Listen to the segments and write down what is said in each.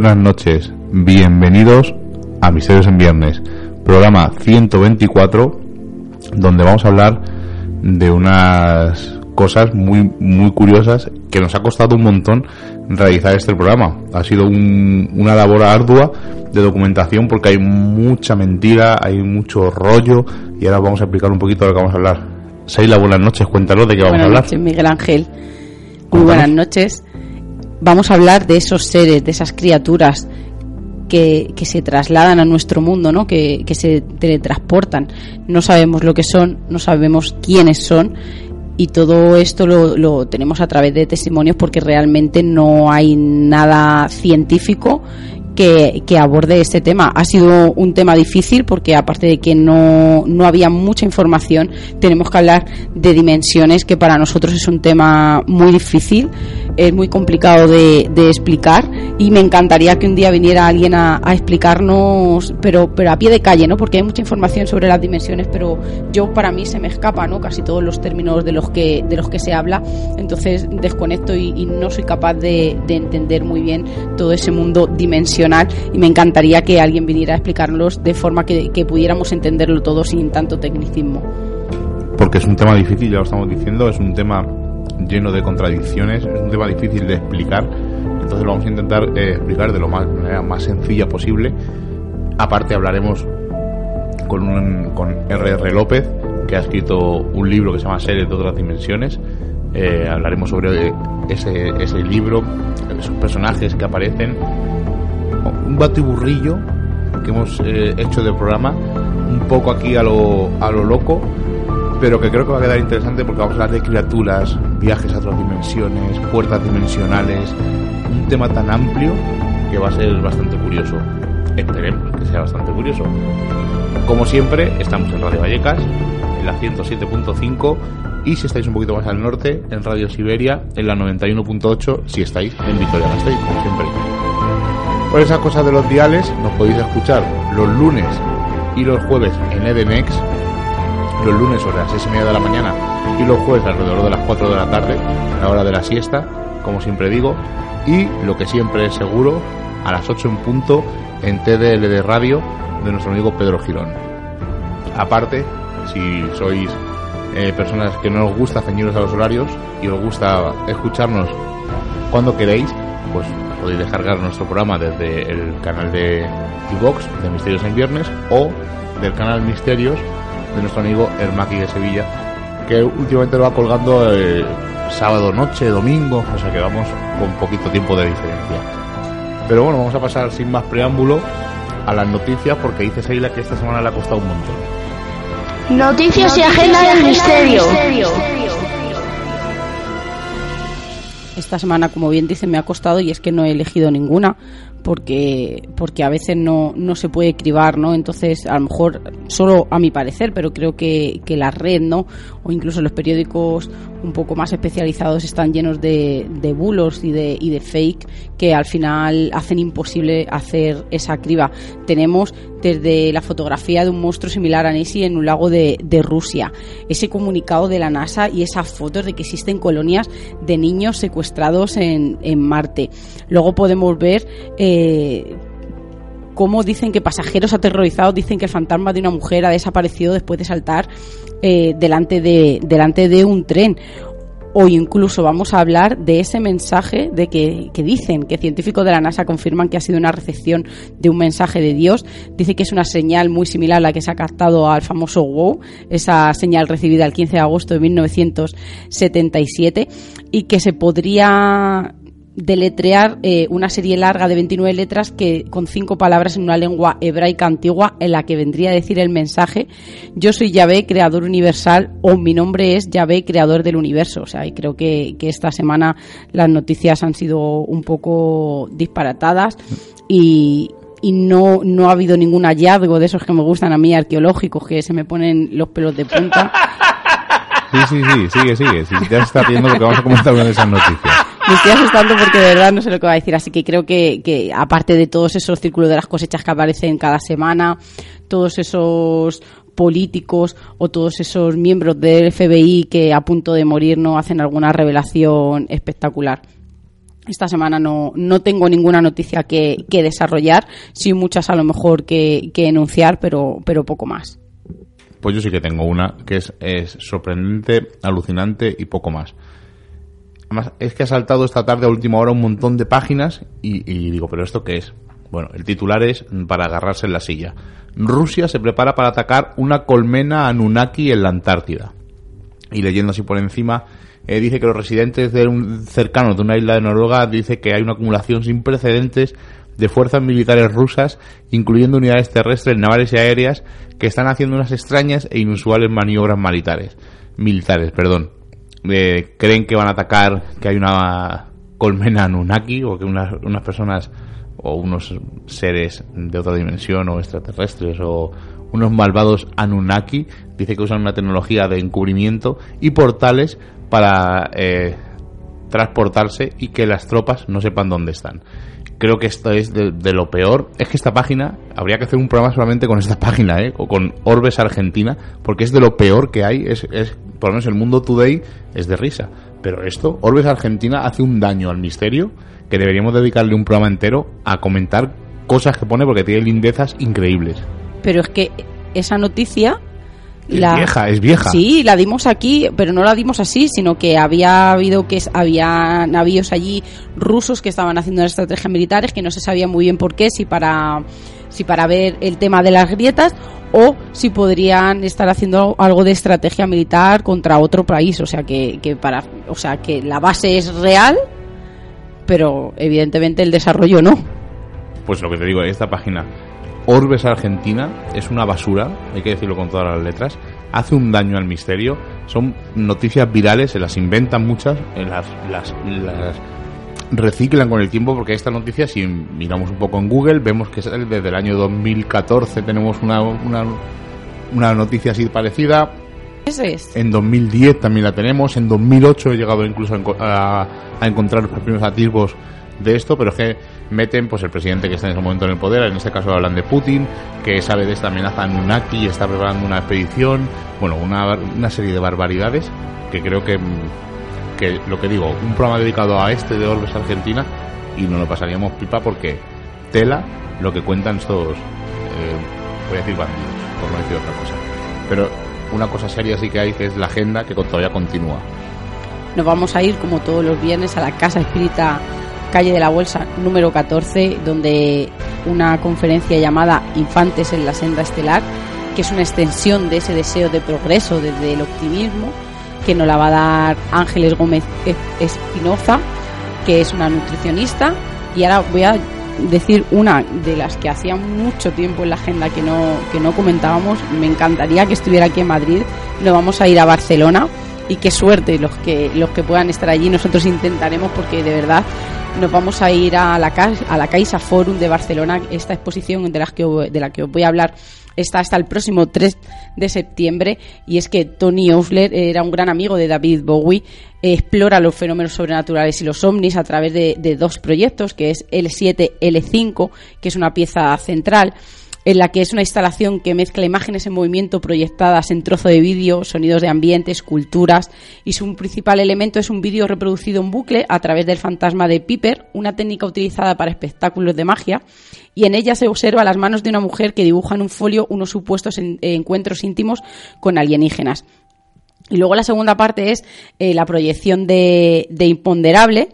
Buenas noches, bienvenidos a Misterios en Viernes, programa 124, donde vamos a hablar de unas cosas muy muy curiosas que nos ha costado un montón realizar este programa. Ha sido un- una labor ardua de documentación porque hay mucha mentira, hay mucho rollo y ahora vamos a explicar un poquito de lo que vamos a hablar. Seila, buenas noches, cuéntanos de qué vamos Buenas a hablar. noches, Miguel Ángel. Muy buenas noches. Vamos a hablar de esos seres, de esas criaturas que, que se trasladan a nuestro mundo, ¿no? Que, que se teletransportan. No sabemos lo que son, no sabemos quiénes son y todo esto lo, lo tenemos a través de testimonios porque realmente no hay nada científico que, que aborde este tema. Ha sido un tema difícil porque aparte de que no, no había mucha información, tenemos que hablar de dimensiones que para nosotros es un tema muy difícil, es muy complicado de, de explicar y me encantaría que un día viniera alguien a, a explicarnos, pero, pero a pie de calle, ¿no? Porque hay mucha información sobre las dimensiones, pero yo para mí se me escapa, ¿no? Casi todos los términos de los que, de los que se habla, entonces desconecto y, y no soy capaz de, de entender muy bien todo ese mundo dimensional y me encantaría que alguien viniera a explicarlos de forma que, que pudiéramos entenderlo todo sin tanto tecnicismo. porque es un tema difícil, ya lo estamos diciendo, es un tema lleno de contradicciones, es un tema difícil de explicar, entonces lo vamos a intentar eh, explicar de lo más, de manera más sencilla posible. Aparte hablaremos con, un, con R.R. López, que ha escrito un libro que se llama Seres de otras dimensiones. Eh, hablaremos sobre ese, ese libro, esos personajes que aparecen, un batiburrillo que hemos eh, hecho del programa, un poco aquí a lo, a lo loco, pero que creo que va a quedar interesante porque vamos a hablar de criaturas, viajes a otras dimensiones, puertas dimensionales, un tema tan amplio que va a ser bastante curioso. Esperemos que sea bastante curioso. Como siempre, estamos en Radio Vallecas, en la 107.5 y si estáis un poquito más al norte, en Radio Siberia, en la 91.8, si estáis en Vitoria-Gasteiz, como siempre. Por esas cosas de los diales, nos podéis escuchar los lunes y los jueves en Edenex, los lunes sobre las 6 y media de la mañana y los jueves alrededor de las 4 de la tarde, a la hora de la siesta, como siempre digo, y lo que siempre es seguro, a las 8 en punto en TDLD Radio de nuestro amigo Pedro Girón. Aparte, si sois eh, personas que no os gusta ceñiros a los horarios y os gusta escucharnos cuando queréis, pues podéis descargar nuestro programa desde el canal de iVox de Misterios en Viernes o del canal Misterios de nuestro amigo Hermaki de Sevilla, que últimamente lo va colgando eh, sábado noche, domingo, o sea que vamos con poquito tiempo de diferencia. Pero bueno, vamos a pasar sin más preámbulo a las noticias porque dice Seila que esta semana le ha costado un montón. Noticias y agenda del misterio. Esta semana, como bien dice, me ha costado y es que no he elegido ninguna porque porque a veces no, no se puede cribar, ¿no? Entonces, a lo mejor, solo a mi parecer, pero creo que, que la red, ¿no? O incluso los periódicos un poco más especializados están llenos de, de bulos y de, y de fake que al final hacen imposible hacer esa criba. Tenemos desde la fotografía de un monstruo similar a Nessie en un lago de, Rusia, ese comunicado de la NASA y esas fotos de que existen colonias de niños secuestrados en, Marte. Luego podemos ver eh, cómo dicen que pasajeros aterrorizados dicen que el fantasma de una mujer ha desaparecido después de saltar eh, delante, de, delante de un tren o incluso vamos a hablar de ese mensaje de que, que, dicen que científicos de la NASA confirman que ha sido una recepción de un mensaje de Dios. Dice que es una señal muy similar a la que se ha captado al famoso WOW, esa señal recibida el 15 de agosto de 1977, y que se podría deletrear eh, una serie larga de 29 letras que con cinco palabras en una lengua hebraica antigua en la que vendría a decir el mensaje yo soy Yahvé, creador universal o mi nombre es Yahvé, creador del universo. O sea, y creo que, que esta semana las noticias han sido un poco disparatadas y, y no, no ha habido ningún hallazgo de esos que me gustan a mí, arqueológicos, que se me ponen los pelos de punta. Sí, sí, sí, sigue, sigue. Si ya está viendo lo que vamos a comentar de esas noticias me estoy asustando porque de verdad no sé lo que va a decir. Así que creo que, que aparte de todos esos círculos de las cosechas que aparecen cada semana, todos esos políticos o todos esos miembros del FBI que a punto de morir no hacen alguna revelación espectacular. Esta semana no, no tengo ninguna noticia que, que desarrollar, sí muchas a lo mejor que, que enunciar, pero, pero poco más. Pues yo sí que tengo una que es, es sorprendente, alucinante y poco más. Además, es que ha saltado esta tarde a última hora un montón de páginas y, digo, ¿pero esto qué es? Bueno, el titular es para agarrarse en la silla. Rusia se prepara para atacar una colmena Anunnaki en la Antártida. Y leyendo así por encima, eh, dice que los residentes de un, cercanos de una isla de Noruega dice que hay una acumulación sin precedentes de fuerzas militares rusas, incluyendo unidades terrestres, navales y aéreas, que están haciendo unas extrañas e inusuales maniobras militares. Militares, perdón creen que van a atacar, que hay una colmena Anunnaki o que unas, unas personas o unos seres de otra dimensión o extraterrestres o unos malvados Anunnaki, dice que usan una tecnología de encubrimiento y portales para eh, transportarse y que las tropas no sepan dónde están creo que esto es de, lo peor. Es que esta página, habría que hacer un programa solamente con esta página, ¿eh? O con Orbes Argentina, porque es de lo peor que hay. Es, es, por lo menos el mundo today es de risa. Pero esto, Orbes Argentina hace un daño al misterio que deberíamos dedicarle un programa entero a comentar cosas que pone porque tiene lindezas increíbles. Pero es que esa noticia es vieja, es vieja. Sí, la dimos aquí, pero no la dimos así, sino que había habido que había navíos allí rusos que estaban haciendo estrategias militares que no se sabía muy bien por qué, si para si para ver el tema de las grietas o si podrían estar haciendo algo de estrategia militar contra otro país, o sea que, que para, o sea que la base es real, pero evidentemente el desarrollo no. Pues lo que te digo, esta página Orbes Argentina es una basura, hay que decirlo con todas las letras, hace un daño al misterio, son noticias virales, se las inventan muchas, eh, las, las, las reciclan con el tiempo porque esta noticia, si miramos un poco en Google, vemos que desde el año 2014 tenemos una, una, una noticia así parecida. Es. En 2010 también la tenemos, en 2008 he llegado incluso a, a encontrar los primeros atisbos de esto, pero es que meten pues el presidente que está en ese momento en el poder, en este caso hablan de Putin, que sabe de esta amenaza en Unaki y está preparando una expedición, bueno, una, una serie de barbaridades que creo que, que, lo que digo, un programa dedicado a este de Orbes Argentina y no lo pasaríamos pipa porque tela lo que cuentan estos, eh, voy a decir bandidos, por no decir otra cosa. Pero una cosa seria sí que hay que es la agenda que todavía continúa. Nos vamos a ir como todos los viernes a la Casa Espírita calle de la Bolsa número 14, donde una conferencia llamada Infantes en la senda estelar, que es una extensión de ese deseo de progreso desde el optimismo, que nos la va a dar Ángeles Gómez Espinoza, que es una nutricionista. Y ahora voy a decir una de las que hacía mucho tiempo en la agenda que no, que no comentábamos. Me encantaría que estuviera aquí en Madrid. Nos vamos a ir a Barcelona y qué suerte los que los que puedan estar allí. Nosotros intentaremos porque de verdad nos vamos a ir a la, a la Caixa Forum de Barcelona. Esta exposición de la, que, de la que os voy a hablar está hasta el próximo 3 de septiembre. Y es que Tony Osler era un gran amigo de David Bowie, explora los fenómenos sobrenaturales y los ovnis a través de, de dos proyectos, que es L7, L5, que es una pieza central en la que es una instalación que mezcla imágenes en movimiento proyectadas en trozo de vídeo, sonidos de ambiente, esculturas, y su principal elemento es un vídeo reproducido en bucle a través del fantasma de Piper, una técnica utilizada para espectáculos de magia, y en ella se observa las manos de una mujer que dibuja en un folio unos supuestos encuentros íntimos con alienígenas. Y luego la segunda parte es eh, la proyección de Imponderable,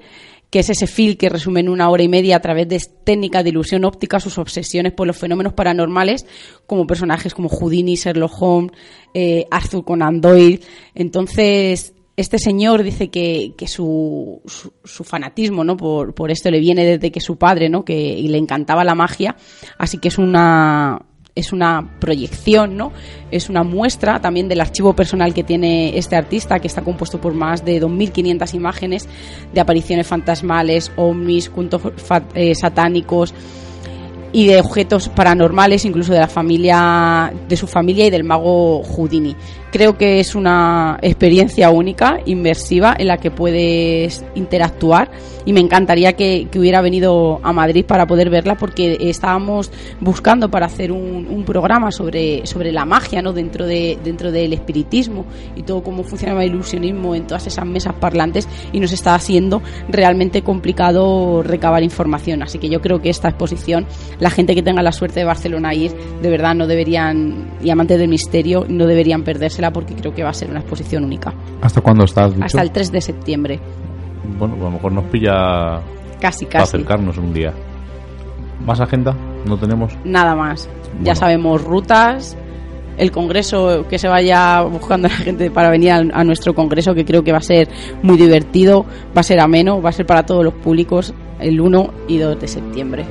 que es ese film que resume en una hora y media a través de técnicas de ilusión óptica sus obsesiones por los fenómenos paranormales, como personajes como Houdini, Sherlock Holmes, eh, Arthur Conan Doyle. Entonces, este señor dice que, que su, su, fanatismo ¿no? Por, por, esto le viene desde que su padre, ¿no? que y le encantaba la magia, así que es una, es una proyección, ¿no? Es una muestra también del archivo personal que tiene este artista, que está compuesto por más de 2.500 imágenes de apariciones fantasmales, ovnis, cultos eh, satánicos y de objetos paranormales, incluso de la familia, de su familia y del mago Houdini. Creo que es una experiencia única, inmersiva, en la que puedes interactuar y me encantaría que, hubiera venido a Madrid para poder verla porque estábamos buscando para hacer un, programa sobre, sobre la magia ¿no? dentro, de, dentro del espiritismo y todo cómo funcionaba el ilusionismo en todas esas mesas parlantes y nos está haciendo realmente complicado recabar información. Así que yo creo que esta exposición, la gente que tenga la suerte de Barcelona ir, de verdad no deberían, y amantes del misterio, no deberían perderse porque creo que va a ser una exposición única. ¿Hasta cuándo estás? Hasta el 3 de septiembre. Bueno, a lo mejor nos pilla casi, casi. para acercarnos un día. ¿Más agenda? ¿No tenemos? Nada más. Ya sabemos rutas, el congreso, que se vaya buscando a la gente para venir a, nuestro congreso, que creo que va a ser muy divertido, va a ser ameno, va a ser para todos los públicos el 1 y 2 de septiembre.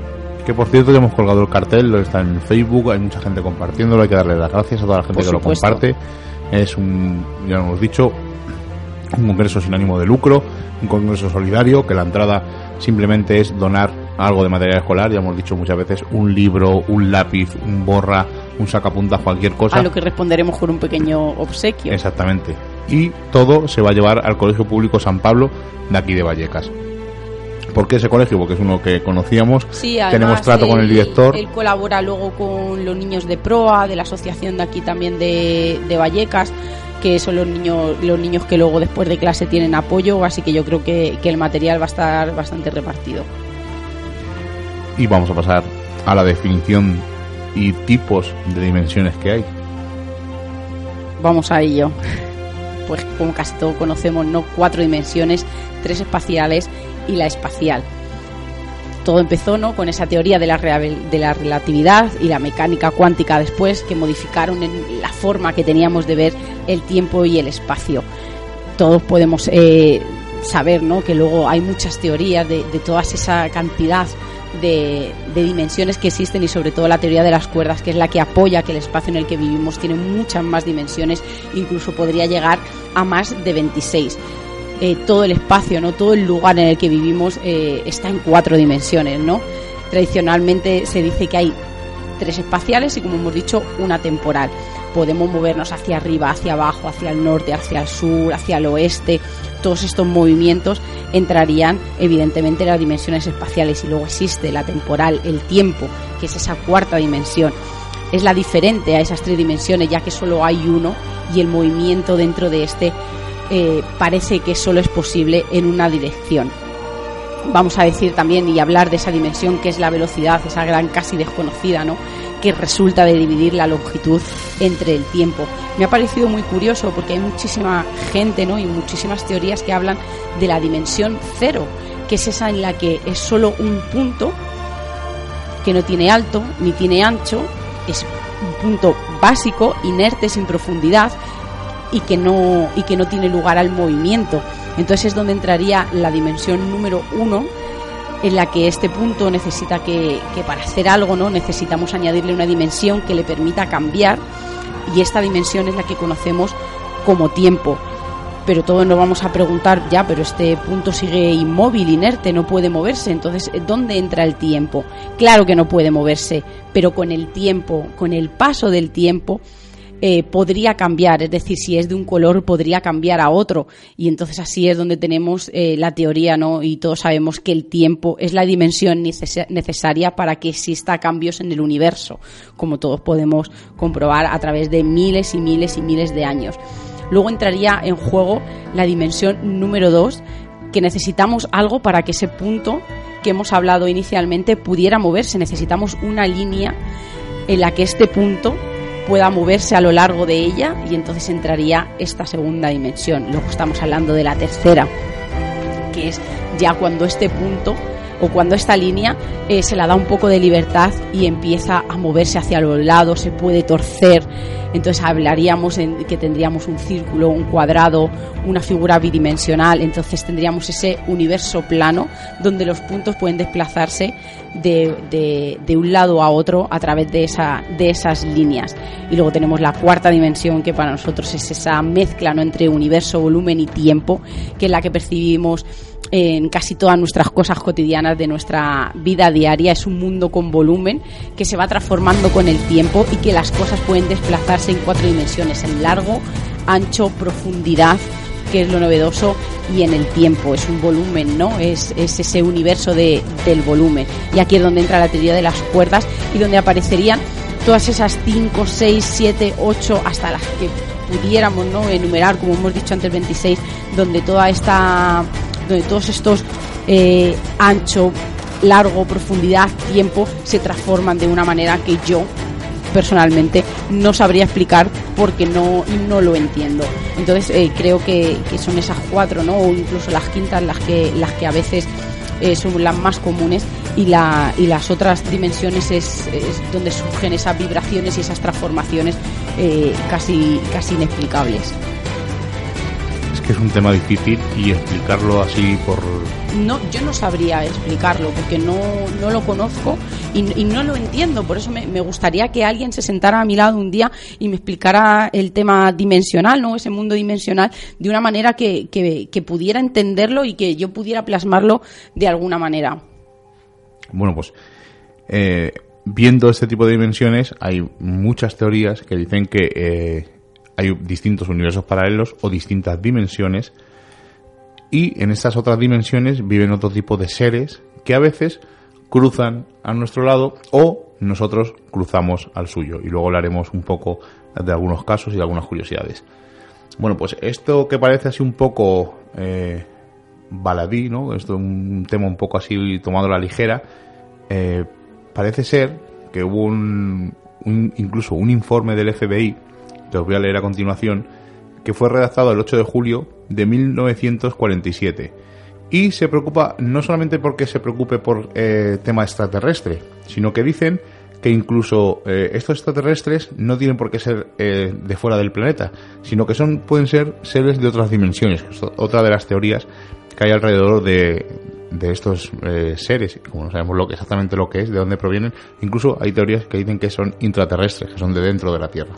Que por cierto ya hemos colgado el cartel, lo está en Facebook, hay mucha gente compartiéndolo, hay que darle las gracias a toda la gente que lo comparte. Es un, ya lo hemos dicho, un congreso sin ánimo de lucro, un congreso solidario, que la entrada simplemente es donar algo de material escolar, ya hemos dicho muchas veces, un libro, un lápiz, un borra, un sacapuntas, cualquier cosa. A lo que responderemos con un pequeño obsequio. Exactamente. Y todo se va a llevar al Colegio Público San Pablo de aquí de Vallecas. ¿Por qué ese colegio? Porque es uno que conocíamos, sí, tenemos trato con el director. Él colabora luego con los niños de Proa, de la asociación de aquí también de, de Vallecas, que son los niños, los niños que luego después de clase tienen apoyo, así que yo creo que, que el material va a estar bastante repartido. Y vamos a pasar a la definición y tipos de dimensiones que hay. Vamos a ello. Pues como casi todos conocemos, ¿no? Cuatro dimensiones, tres espaciales y la espacial. Todo empezó ¿no? con esa teoría de la, de la relatividad y la mecánica cuántica después que modificaron la forma que teníamos de ver el tiempo y el espacio. Todos podemos eh, saber ¿no? que luego hay muchas teorías de, toda esa cantidad de, de, dimensiones que existen y sobre todo la teoría de las cuerdas, que es la que apoya que el espacio en el que vivimos tiene muchas más dimensiones, incluso podría llegar a más de 26. Eh, todo el espacio, ¿no? todo el lugar en el que vivimos eh, está en cuatro dimensiones. ¿no? Tradicionalmente se dice que hay tres espaciales y, como hemos dicho, una temporal. Podemos movernos hacia arriba, hacia abajo, hacia el norte, hacia el sur, hacia el oeste. Todos estos movimientos entrarían evidentemente en las dimensiones espaciales y luego existe la temporal, el tiempo, que es esa cuarta dimensión. Es la diferente a esas tres dimensiones ya que solo hay uno y el movimiento dentro de este eh, parece que solo es posible en una dirección. Vamos a decir también y hablar de esa dimensión que es la velocidad, esa gran casi desconocida, ¿no? que resulta de dividir la longitud entre el tiempo. Me ha parecido muy curioso porque hay muchísima gente ¿no? y muchísimas teorías que hablan de la dimensión cero, que es esa en la que es solo un punto que no tiene alto ni tiene ancho, es un punto básico, inerte, sin profundidad, y que no, y que no tiene lugar al movimiento. Entonces es donde entraría la dimensión número uno, en la que este punto necesita que, que para hacer algo no necesitamos añadirle una dimensión que le permita cambiar y esta dimensión es la que conocemos como tiempo pero todos nos vamos a preguntar ya, pero este punto sigue inmóvil, inerte, no puede moverse, entonces ¿dónde entra el tiempo? Claro que no puede moverse, pero con el tiempo, con el paso del tiempo, eh, podría cambiar, es decir, si es de un color podría cambiar a otro y entonces así es donde tenemos eh, la teoría, ¿no? Y todos sabemos que el tiempo es la dimensión necesaria para que exista cambios en el universo, como todos podemos comprobar a través de miles y miles y miles de años. Luego entraría en juego la dimensión número dos, que necesitamos algo para que ese punto que hemos hablado inicialmente pudiera moverse. Necesitamos una línea en la que este punto pueda moverse a lo largo de ella y entonces entraría esta segunda dimensión. Luego estamos hablando de la tercera, que es ya cuando este punto o cuando esta línea eh, se la da un poco de libertad y empieza a moverse hacia los lados, se puede torcer. Entonces hablaríamos en que tendríamos un círculo, un cuadrado, una figura bidimensional. Entonces tendríamos ese universo plano donde los puntos pueden desplazarse de, un lado a otro a través de, de esas líneas. Y luego tenemos la cuarta dimensión que para nosotros es esa mezcla ¿no? entre universo, volumen y tiempo, que es la que percibimos en casi todas nuestras cosas cotidianas de nuestra vida diaria. Es un mundo con volumen que se va transformando con el tiempo y que las cosas pueden desplazarse en cuatro dimensiones, en largo, ancho, profundidad, que es lo novedoso, y en el tiempo. Es un volumen, ¿no? Es, ese universo de, del volumen. Y aquí es donde entra la teoría de las cuerdas y donde aparecerían todas esas 5, 6, 7, 8, hasta las que pudiéramos ¿no? enumerar, como hemos dicho antes, 26, donde toda esta donde todos estos eh, ancho, largo, profundidad, tiempo se transforman de una manera que yo personalmente no sabría explicar porque no, no lo entiendo. Entonces eh, creo que, son esas cuatro, ¿no? O incluso las quintas las que, las que a veces eh, son las más comunes y, la, y las otras dimensiones es, donde surgen esas vibraciones y esas transformaciones casi, casi inexplicables es un tema difícil y explicarlo así por... No, yo no sabría explicarlo porque no, no lo conozco y, no lo entiendo. Por eso me, gustaría que alguien se sentara a mi lado un día y me explicara el tema dimensional, ¿no? Ese mundo dimensional de una manera que, que, pudiera entenderlo y que yo pudiera plasmarlo de alguna manera. Bueno, pues eh, viendo este tipo de dimensiones hay muchas teorías que dicen que eh, hay distintos universos paralelos o distintas dimensiones y en estas otras dimensiones viven otro tipo de seres que a veces cruzan a nuestro lado o nosotros cruzamos al suyo y luego hablaremos un poco de algunos casos y de algunas curiosidades. Bueno, pues esto que parece así un poco eh, baladí, ¿no? Esto es un tema un poco así tomado a la ligera. Eh, parece ser que hubo un, incluso un informe del FBI que os voy a leer a continuación, que fue redactado el 8 de julio de 1947. Y se preocupa no solamente porque se preocupe por eh, tema extraterrestre, sino que dicen que incluso eh, estos extraterrestres no tienen por qué ser eh, de fuera del planeta, sino que son pueden ser seres de otras dimensiones. otra de las teorías que hay alrededor de, de estos eh, seres, como no sabemos lo exactamente lo que es, de dónde provienen, incluso hay teorías que dicen que son intraterrestres, que son de dentro de la Tierra.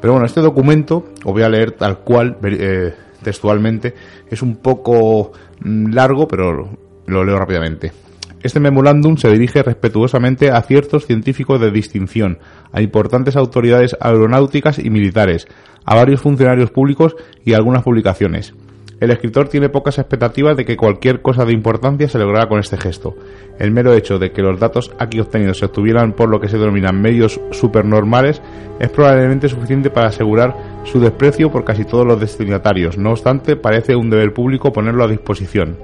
Pero bueno, este documento, os voy a leer tal cual, eh, textualmente, es un poco mm, largo, pero lo leo rápidamente. Este memorándum se dirige respetuosamente a ciertos científicos de distinción, a importantes autoridades aeronáuticas y militares, a varios funcionarios públicos y a algunas publicaciones. El escritor tiene pocas expectativas de que cualquier cosa de importancia se lograra con este gesto. El mero hecho de que los datos aquí obtenidos se obtuvieran por lo que se denominan medios supernormales es probablemente suficiente para asegurar su desprecio por casi todos los destinatarios. No obstante, parece un deber público ponerlo a disposición.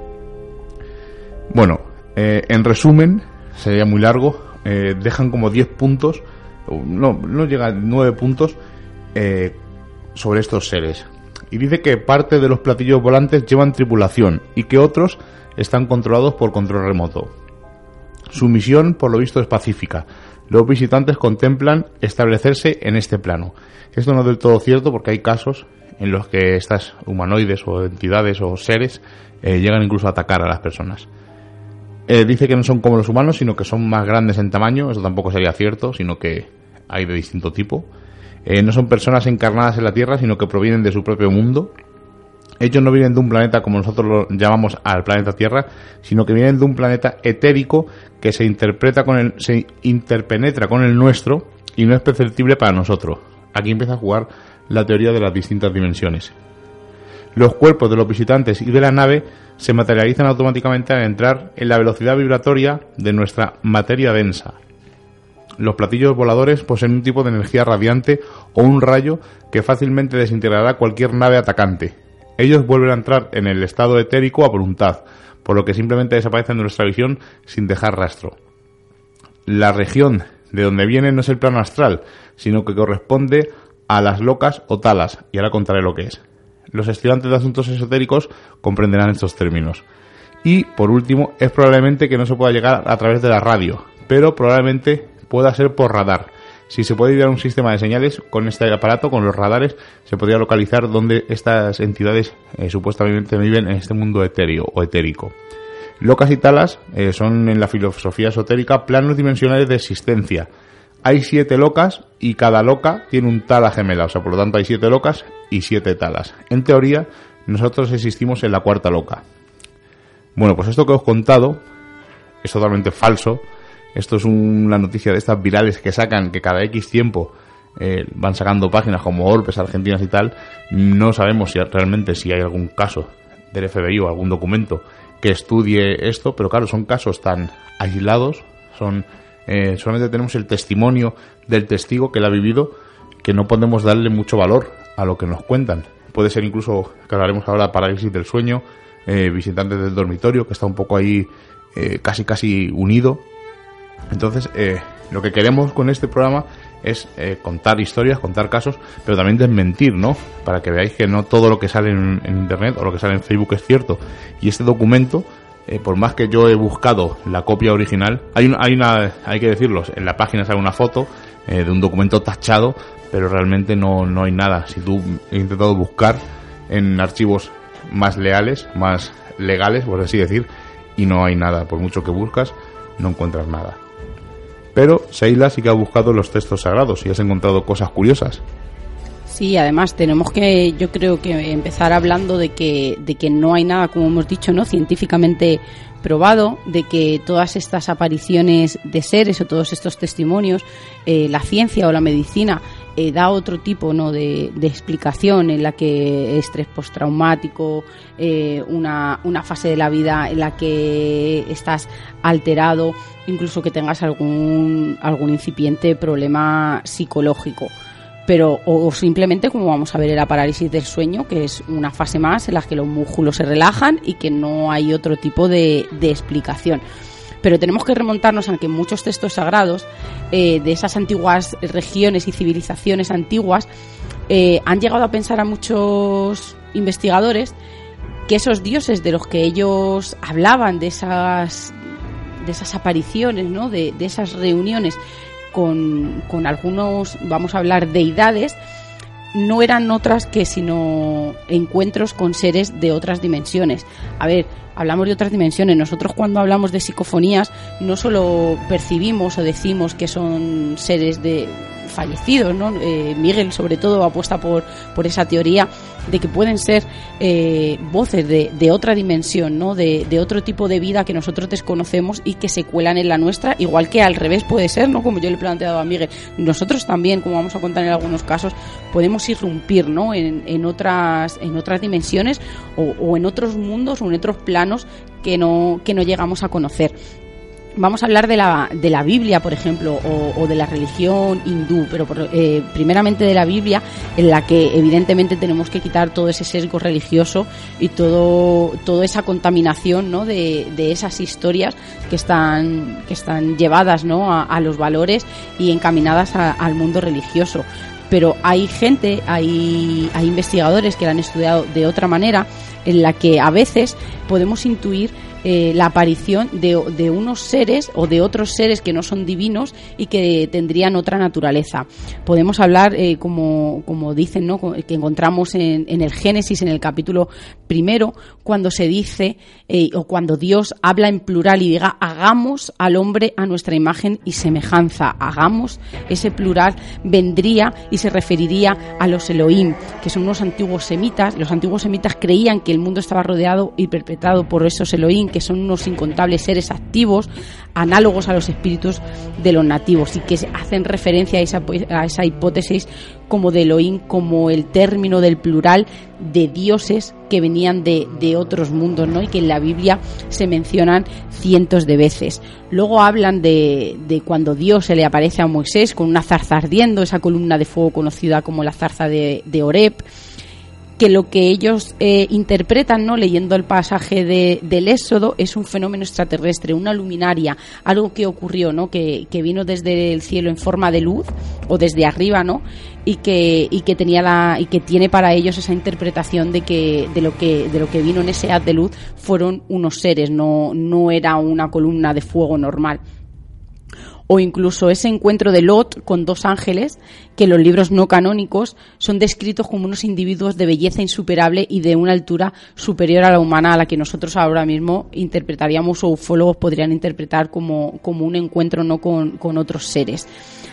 Bueno, eh, en resumen, sería muy largo, eh, dejan como 10 puntos, no, no llega a 9 puntos eh, sobre estos seres y dice que parte de los platillos volantes llevan tripulación y que otros están controlados por control remoto. Su misión, por lo visto, es pacífica. Los visitantes contemplan establecerse en este plano. Esto no es del todo cierto porque hay casos en los que estas humanoides o entidades o seres eh, llegan incluso a atacar a las personas. Eh, dice que no son como los humanos, sino que son más grandes en tamaño. Eso tampoco sería cierto, sino que hay de distinto tipo. Eh, no son personas encarnadas en la Tierra, sino que provienen de su propio mundo. Ellos no vienen de un planeta como nosotros lo llamamos al planeta Tierra, sino que vienen de un planeta etérico que se interpreta con el, se interpenetra con el nuestro y no es perceptible para nosotros. Aquí empieza a jugar la teoría de las distintas dimensiones. Los cuerpos de los visitantes y de la nave se materializan automáticamente al entrar en la velocidad vibratoria de nuestra materia densa. Los platillos voladores poseen un tipo de energía radiante o un rayo que fácilmente desintegrará cualquier nave atacante. Ellos vuelven a entrar en el estado etérico a voluntad, por lo que simplemente desaparecen de nuestra visión sin dejar rastro. La región de donde vienen no es el plano astral, sino que corresponde a las locas o talas, y ahora contaré lo que es. Los estudiantes de asuntos esotéricos comprenderán estos términos. Y, por último, es probablemente que no se pueda llegar a través de la radio, pero probablemente pueda ser por radar. Si se puede idear un sistema de señales con este aparato, con los radares, se podría localizar dónde estas entidades eh, supuestamente viven en este mundo etéreo o etérico. Locas y talas eh, son en la filosofía esotérica planos dimensionales de existencia. Hay siete locas y cada loca tiene un tala gemela, o sea, por lo tanto hay siete locas y siete talas. En teoría, nosotros existimos en la cuarta loca. Bueno, pues esto que os he contado es totalmente falso. Esto es una noticia de estas virales que sacan, que cada X tiempo eh, van sacando páginas como Orbes Argentinas y tal. No sabemos si realmente si hay algún caso del FBI o algún documento que estudie esto, pero claro, son casos tan aislados, son eh, solamente tenemos el testimonio del testigo que lo ha vivido, que no podemos darle mucho valor a lo que nos cuentan. Puede ser incluso, que hablaremos ahora, parálisis del sueño, eh, visitantes del dormitorio, que está un poco ahí eh, casi casi unido. Entonces, lo que queremos con este programa es contar historias, contar casos, pero también desmentir, ¿no? Para que veáis que no todo lo que sale en, Internet o lo que sale en Facebook es cierto. Y este documento, por más que yo he buscado la copia original, hay una, hay una, hay que decirlo, en la página sale una foto de un documento tachado pero realmente no, no hay nada. Si tú he intentado buscar en archivos más leales, más legales, por así decir, y no hay nada. Por mucho que buscas, no encuentras nada. Pero Seila sí que ha buscado los textos sagrados y has encontrado cosas curiosas. Sí, además tenemos que, yo creo que empezar hablando de que, de que no hay nada, como hemos dicho, no científicamente probado de que todas estas apariciones de seres o todos estos testimonios, eh, la ciencia o la medicina eh, da otro tipo ¿no? de, explicación en la que estrés postraumático, eh, una, una fase de la vida en la que estás alterado, incluso que tengas algún, algún incipiente problema psicológico pero o, simplemente como vamos a ver en la parálisis del sueño que es una fase más en la que los músculos se relajan y que no hay otro tipo de, explicación pero tenemos que remontarnos a que muchos textos sagrados eh, de esas antiguas regiones y civilizaciones antiguas eh, han llegado a pensar a muchos investigadores que esos dioses de los que ellos hablaban de esas de esas apariciones, ¿no? de, de esas reuniones con, con algunos, vamos a hablar, deidades, no eran otras que sino encuentros con seres de otras dimensiones. A ver, hablamos de otras dimensiones. Nosotros cuando hablamos de psicofonías no solo percibimos o decimos que son seres de fallecidos, ¿no? Eh, Miguel sobre todo apuesta por, por esa teoría de que pueden ser eh, voces de, de, otra dimensión, ¿no? De, de, otro tipo de vida que nosotros desconocemos y que se cuelan en la nuestra, igual que al revés puede ser, ¿no? Como yo le he planteado a Miguel. Nosotros también, como vamos a contar en algunos casos, podemos irrumpir, ¿no? En, en otras, en otras dimensiones o, o en otros mundos o en otros planos que no, que no llegamos a conocer vamos a hablar de la, de la Biblia, por ejemplo, o, de la religión hindú, pero eh, primeramente de la Biblia, en la que evidentemente tenemos que quitar todo ese sesgo religioso y todo, toda esa contaminación ¿no? de, de esas historias que están, que están llevadas ¿no? a, los valores y encaminadas al mundo religioso. Pero hay gente, hay, hay investigadores que la han estudiado de otra manera, en la que a veces podemos intuir eh, la aparición de, de, unos seres o de otros seres que no son divinos y que tendrían otra naturaleza. Podemos hablar, eh, como, como dicen, ¿no? que encontramos en, en, el Génesis, en el capítulo primero, cuando se dice eh, o cuando Dios habla en plural y diga hagamos al hombre a nuestra imagen y semejanza. Hagamos, ese plural vendría y se referiría a los Elohim, que son unos antiguos semitas. Los antiguos semitas creían que el mundo estaba rodeado y perpetrado por esos Elohim, que son unos incontables seres activos, análogos a los espíritus de los nativos, y que hacen referencia a esa, a esa hipótesis como de Elohim, como el término del plural de dioses que venían de, de, otros mundos, ¿no? Y que en la Biblia se mencionan cientos de veces. Luego hablan de, de, cuando Dios se le aparece a Moisés con una zarza ardiendo, esa columna de fuego conocida como la zarza de, de Oreb que lo que ellos eh, interpretan, no leyendo el pasaje de, del Éxodo, es un fenómeno extraterrestre, una luminaria, algo que ocurrió, ¿no? Que, que, vino desde el cielo en forma de luz o desde arriba, ¿no? Y que, y que tenía la y que tiene para ellos esa interpretación de que de lo que de lo que vino en ese haz de luz fueron unos seres, no no era una columna de fuego normal o incluso ese encuentro de Lot con dos ángeles que en los libros no canónicos son descritos como unos individuos de belleza insuperable y de una altura superior a la humana a la que nosotros ahora mismo interpretaríamos o ufólogos podrían interpretar como, como un encuentro no con, con otros seres.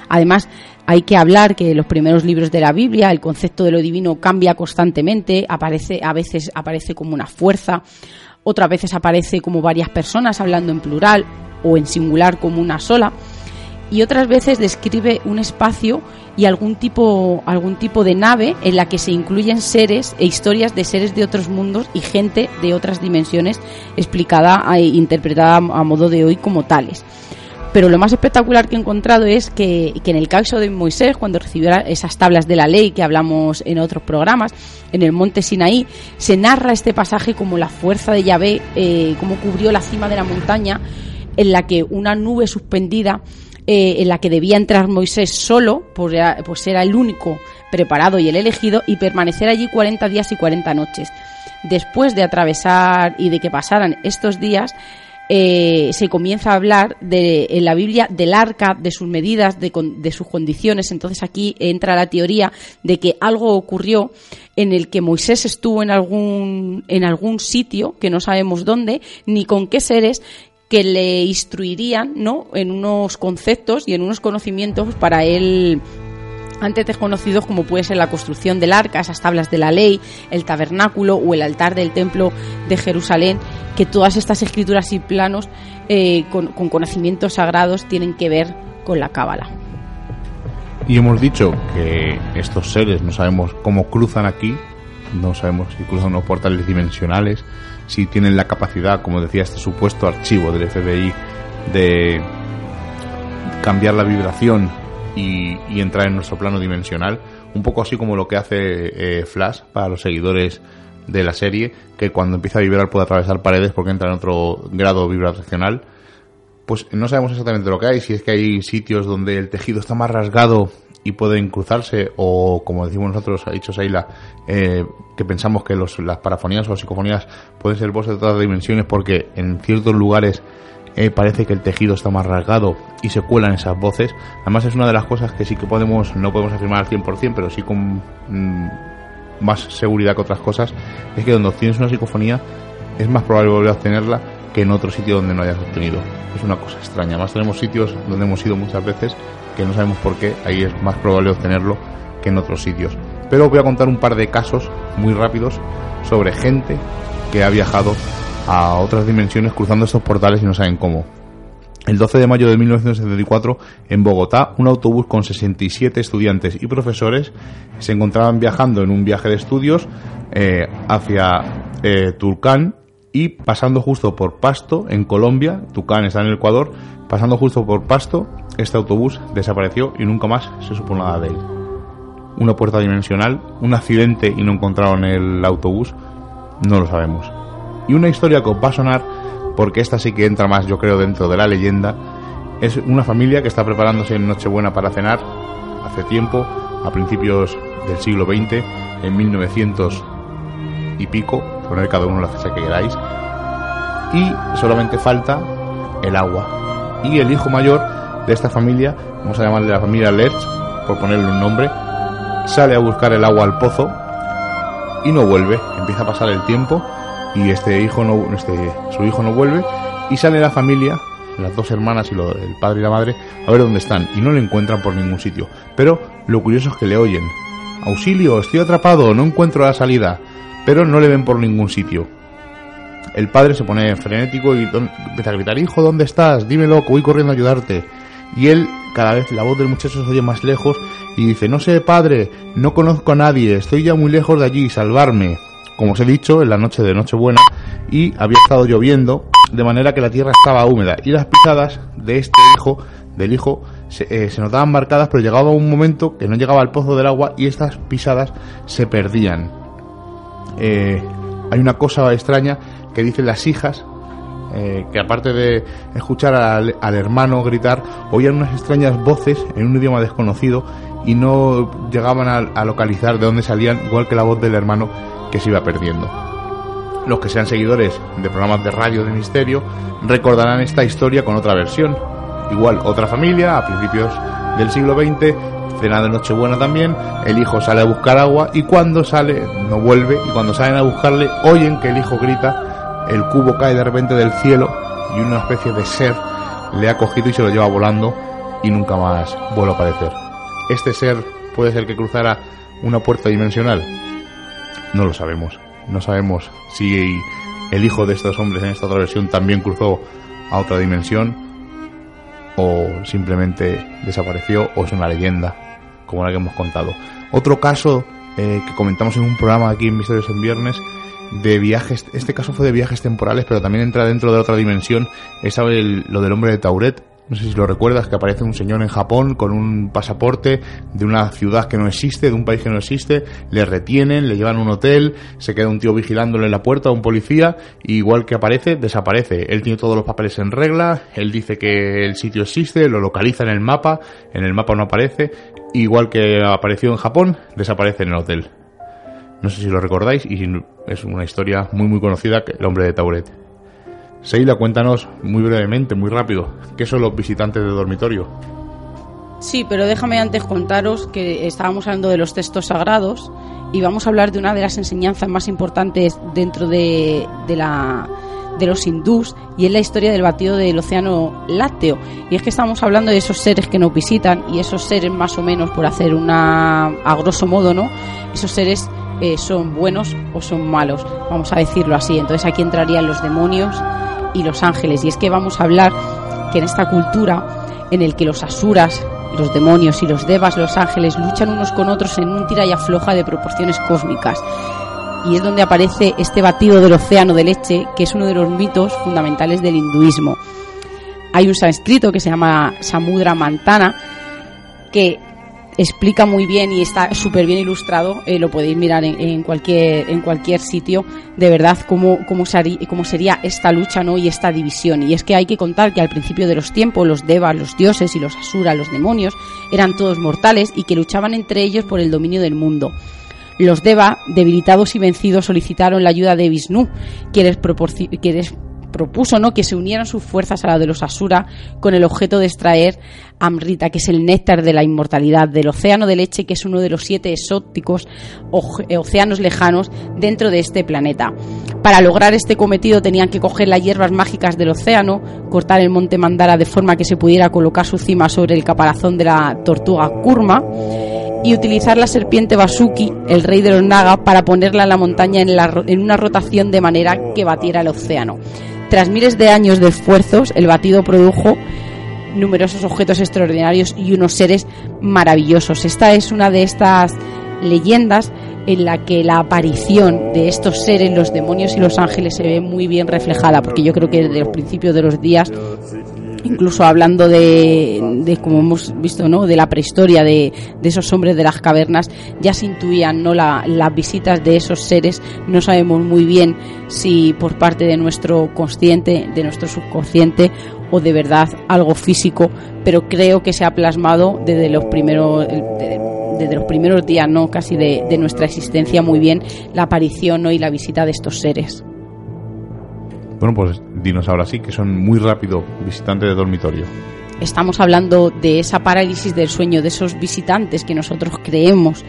Además, hay que hablar que en los primeros libros de la Biblia el concepto de lo divino cambia constantemente, aparece, a veces aparece como una fuerza, otras veces aparece como varias personas hablando en plural o en singular como una sola y otras veces describe un espacio y algún tipo, algún tipo de nave en la que se incluyen seres e historias de seres de otros mundos y gente de otras dimensiones explicada e interpretada a modo de hoy como tales. Pero lo más espectacular que he encontrado es que, en el caso de Moisés, cuando recibió esas tablas de la ley que hablamos en otros programas, en el monte Sinaí, se narra este pasaje como la fuerza de Yahvé, eh, como cubrió la cima de la montaña, en la que una nube suspendida eh, en la que debía entrar Moisés solo, pues era, pues era el único preparado y el elegido, y permanecer allí 40 días y 40 noches. Después de atravesar y de que pasaran estos días, eh, se comienza a hablar de, en la Biblia del arca, de sus medidas, de, de, sus condiciones. Entonces aquí entra la teoría de que algo ocurrió en el que Moisés estuvo en algún, en algún sitio, que no sabemos dónde, ni con qué seres, que le instruirían ¿no? en unos conceptos y en unos conocimientos para él antes desconocidos como puede ser la construcción del arca, esas tablas de la ley, el tabernáculo o el altar del templo de Jerusalén, que todas estas escrituras y planos eh, con, con, conocimientos sagrados tienen que ver con la cábala. Y hemos dicho que estos seres no sabemos cómo cruzan aquí, no sabemos si cruzan unos portales dimensionales, si tienen la capacidad, como decía este supuesto archivo del FBI, de cambiar la vibración y, entrar en nuestro plano dimensional, un poco así como lo que hace eh, Flash para los seguidores de la serie, que cuando empieza a vibrar puede atravesar paredes porque entra en otro grado vibracional. Pues no sabemos exactamente lo que hay, si es que hay sitios donde el tejido está más rasgado y pueden cruzarse o como decimos nosotros ha dicho Seila eh, que pensamos que los, las parafonías o psicofonías pueden ser voces de todas dimensiones porque en ciertos lugares eh, parece que el tejido está más rasgado y se cuelan esas voces. Además es una de las cosas que sí que podemos no podemos afirmar al 100% pero sí con mm, más seguridad que otras cosas es que donde obtienes una psicofonía es más probable volver a obtenerla que en otro sitio donde no hayas obtenido es una cosa extraña además tenemos sitios donde hemos ido muchas veces que no sabemos por qué, ahí es más probable obtenerlo que en otros sitios. Pero voy a contar un par de casos muy rápidos sobre gente que ha viajado a otras dimensiones cruzando estos portales y no saben cómo. El 12 de mayo de 1974, en Bogotá, un autobús con 67 estudiantes y profesores se encontraban viajando en un viaje de estudios eh, hacia eh, Turcán y pasando justo por Pasto, en Colombia, Tucán está en el Ecuador, pasando justo por Pasto, este autobús desapareció y nunca más se supo nada de él. Una puerta dimensional, un accidente y no encontraron el autobús, no lo sabemos. Y una historia que os va a sonar, porque esta sí que entra más, yo creo, dentro de la leyenda, es una familia que está preparándose en Nochebuena para cenar hace tiempo, a principios del siglo XX, en 1900 y pico, poner cada uno la fecha que queráis, y solamente falta el agua. Y el hijo mayor de esta familia, vamos a llamarle la familia Lerch, por ponerle un nombre, sale a buscar el agua al pozo y no vuelve. Empieza a pasar el tiempo y este hijo no, este, su hijo no vuelve y sale la familia, las dos hermanas y el padre y la madre, a ver dónde están y no le encuentran por ningún sitio. Pero lo curioso es que le oyen. Auxilio, estoy atrapado, no encuentro la salida. Pero no le ven por ningún sitio. El padre se pone frenético y empieza a gritar, hijo, ¿dónde estás? Dímelo, que voy corriendo a ayudarte. Y él, cada vez la voz del muchacho se oye más lejos y dice, no sé, padre, no conozco a nadie, estoy ya muy lejos de allí, salvarme. Como os he dicho, en la noche de Nochebuena y había estado lloviendo, de manera que la tierra estaba húmeda y las pisadas de este hijo, del hijo, se, eh, se notaban marcadas, pero llegaba un momento que no llegaba al pozo del agua y estas pisadas se perdían. Eh, hay una cosa extraña que dicen las hijas, eh, que aparte de escuchar al, hermano gritar, oían unas extrañas voces en un idioma desconocido y no llegaban a, a, localizar de dónde salían, igual que la voz del hermano que se iba perdiendo. Los que sean seguidores de programas de radio de misterio recordarán esta historia con otra versión. Igual, otra familia, a principios del siglo XX, cena de Nochebuena también, el hijo sale a buscar agua y cuando sale no vuelve y cuando salen a buscarle oyen que el hijo grita, el cubo cae de repente del cielo y una especie de ser le ha cogido y se lo lleva volando y nunca más vuelve a aparecer. Este ser puede ser que cruzara una puerta dimensional. No lo sabemos. No sabemos si el hijo de estos hombres en esta otra versión también cruzó a otra dimensión o simplemente desapareció o es una leyenda como la que hemos contado. Otro caso eh, que comentamos en un programa aquí en Misterios en Viernes de viajes, este caso fue de viajes temporales, pero también entra dentro de otra dimensión, es lo del hombre de Tauret, no sé si lo recuerdas, que aparece un señor en Japón con un pasaporte de una ciudad que no existe, de un país que no existe, le retienen, le llevan a un hotel, se queda un tío vigilándole en la puerta, un policía, y igual que aparece, desaparece. Él tiene todos los papeles en regla, él dice que el sitio existe, lo localiza en el mapa, en el mapa no aparece, igual que apareció en Japón, desaparece en el hotel. No sé si lo recordáis y es una historia muy muy conocida, el hombre de Tauret. Seila, cuéntanos muy brevemente, muy rápido, ¿qué son los visitantes de dormitorio? Sí, pero déjame antes contaros que estábamos hablando de los textos sagrados y vamos a hablar de una de las enseñanzas más importantes dentro de, de la de los hindús y es la historia del batido del océano lácteo. Y es que estamos hablando de esos seres que nos visitan y esos seres más o menos, por hacer una, a grosso modo, ¿no? Esos seres eh, son buenos o son malos, vamos a decirlo así. Entonces aquí entrarían los demonios y los ángeles. Y es que vamos a hablar que en esta cultura en el que los asuras, los demonios y los devas, los ángeles, luchan unos con otros en un tira y afloja de proporciones cósmicas. Y es donde aparece este batido del océano de leche, que es uno de los mitos fundamentales del hinduismo. Hay un sánscrito que se llama Samudra Mantana, que explica muy bien y está súper bien ilustrado, eh, lo podéis mirar en, en, cualquier, en cualquier sitio, de verdad, cómo, cómo, sería, cómo sería esta lucha ¿no? y esta división. Y es que hay que contar que al principio de los tiempos los devas, los dioses y los asuras, los demonios, eran todos mortales y que luchaban entre ellos por el dominio del mundo. Los Deva, debilitados y vencidos, solicitaron la ayuda de Vishnu, que les propuso ¿no? que se unieran sus fuerzas a la de los Asura con el objeto de extraer Amrita, que es el néctar de la inmortalidad, del océano de leche, que es uno de los siete exóticos océanos lejanos dentro de este planeta. Para lograr este cometido tenían que coger las hierbas mágicas del océano, cortar el monte Mandara de forma que se pudiera colocar su cima sobre el caparazón de la tortuga Kurma y utilizar la serpiente Basuki, el rey de los Naga, para ponerla en la montaña en una rotación de manera que batiera el océano. Tras miles de años de esfuerzos, el batido produjo numerosos objetos extraordinarios y unos seres maravillosos. Esta es una de estas leyendas en la que la aparición de estos seres, los demonios y los ángeles, se ve muy bien reflejada, porque yo creo que desde los principios de los días incluso hablando de, de, como hemos visto, ¿no? de la prehistoria de, de, esos hombres de las cavernas, ya se intuían ¿no? La, las visitas de esos seres. No sabemos muy bien si por parte de nuestro consciente, de nuestro subconsciente o de verdad algo físico, pero creo que se ha plasmado desde los primeros. Desde, los primeros días, ¿no? casi de, de nuestra existencia, muy bien la aparición ¿no? y la visita de estos seres. Bueno, pues dinos ahora sí, que son muy rápido visitantes de dormitorio. Estamos hablando de esa parálisis del sueño, de esos visitantes que nosotros creemos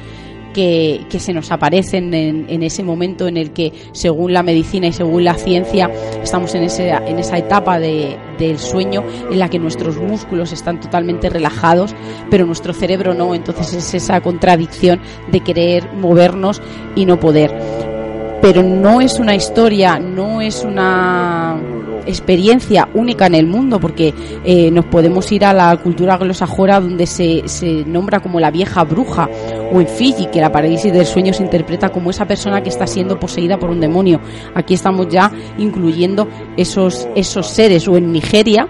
que, que se nos aparecen en, ese momento en el que, según la medicina y según la ciencia, estamos en, ese, en esa etapa de, del sueño en la que nuestros músculos están totalmente relajados, pero nuestro cerebro no. Entonces es esa contradicción de querer movernos y no poder pero no es una historia, no es una experiencia única en el mundo, porque eh, nos podemos ir a la cultura glosajora donde se, se nombra como la vieja bruja, o en Fiji, que la parálisis del sueño se interpreta como esa persona que está siendo poseída por un demonio. Aquí estamos ya incluyendo esos, esos seres, o en Nigeria,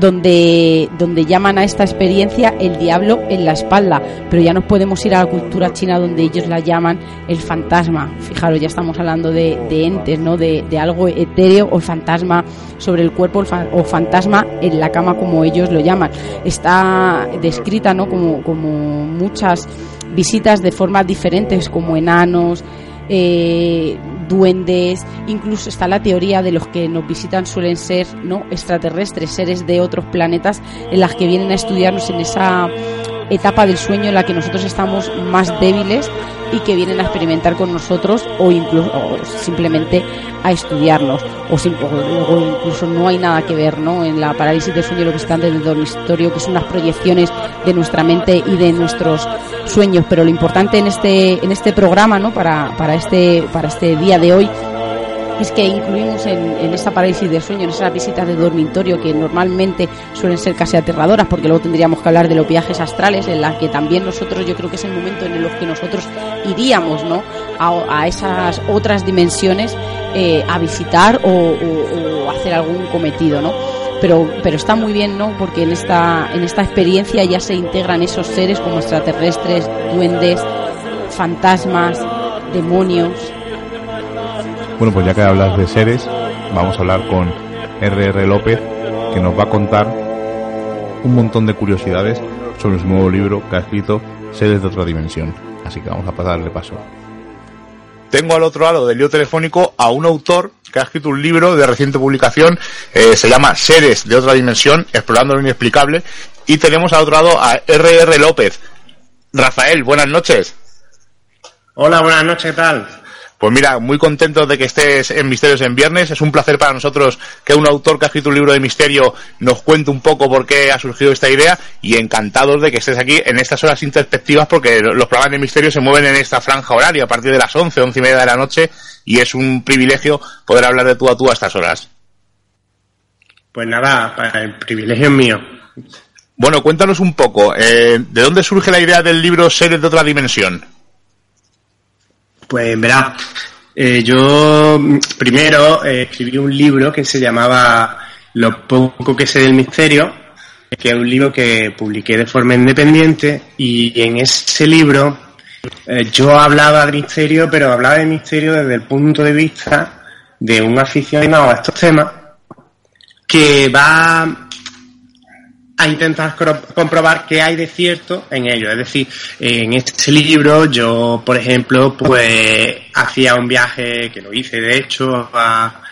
donde, donde llaman a esta experiencia el diablo en la espalda, pero ya nos podemos ir a la cultura china donde ellos la llaman el fantasma. Fijaros, ya estamos hablando de, entes, ¿no? De, algo etéreo o fantasma sobre el cuerpo o fantasma en la cama como ellos lo llaman. Está descrita, ¿no? Como, como muchas visitas de formas diferentes, como enanos, eh, duendes, incluso está la teoría de los que nos visitan suelen ser no extraterrestres, seres de otros planetas en las que vienen a estudiarnos en esa etapa del sueño en la que nosotros estamos más débiles y que vienen a experimentar con nosotros o incluso simplemente a estudiarnos o, incluso no hay nada que ver ¿no? en la parálisis del sueño lo que está en el dormitorio que son las proyecciones de nuestra mente y de nuestros sueños pero lo importante en este en este programa ¿no? para, para este para este día de hoy es que incluimos en, en esta parálisis del sueño, en esas visitas de dormitorio que normalmente suelen ser casi aterradoras, porque luego tendríamos que hablar de los viajes astrales, en las que también nosotros, yo creo que es el momento en el que nosotros iríamos ¿no? a, esas otras dimensiones eh, a visitar o, hacer algún cometido, ¿no? Pero, pero está muy bien, ¿no? Porque en esta, en esta experiencia ya se integran esos seres como extraterrestres, duendes, fantasmas, demonios, bueno, pues ya que hablas de seres, vamos a hablar con R.R. López, que nos va a contar un montón de curiosidades sobre su nuevo libro que ha escrito Seres de otra dimensión. Así que vamos a pasarle paso. Tengo al otro lado del lío telefónico a un autor que ha escrito un libro de reciente publicación, eh, se llama Seres de otra dimensión, explorando lo inexplicable, y tenemos al otro lado a R.R. López. Rafael, buenas noches. Hola, buenas noches, ¿qué tal? Pues mira, muy contento de que estés en Misterios en Viernes. Es un placer para nosotros que un autor que ha escrito un libro de misterio nos cuente un poco por qué ha surgido esta idea y encantados de que estés aquí en estas horas introspectivas porque los programas de misterio se mueven en esta franja horaria a partir de las 11, once y media de la noche y es un privilegio poder hablar de tú a tú a estas horas. Pues nada, el privilegio es mío. Bueno, cuéntanos un poco, eh, ¿de dónde surge la idea del libro Seres de otra dimensión? Pues verá, eh, yo primero eh, escribí un libro que se llamaba Lo poco que sé del misterio, que es un libro que publiqué de forma independiente y en ese libro eh, yo hablaba de misterio, pero hablaba de misterio desde el punto de vista de un aficionado a estos temas que va a intentar comprobar qué hay de cierto en ello. Es decir, en este libro yo, por ejemplo, pues hacía un viaje, que lo hice de hecho, a,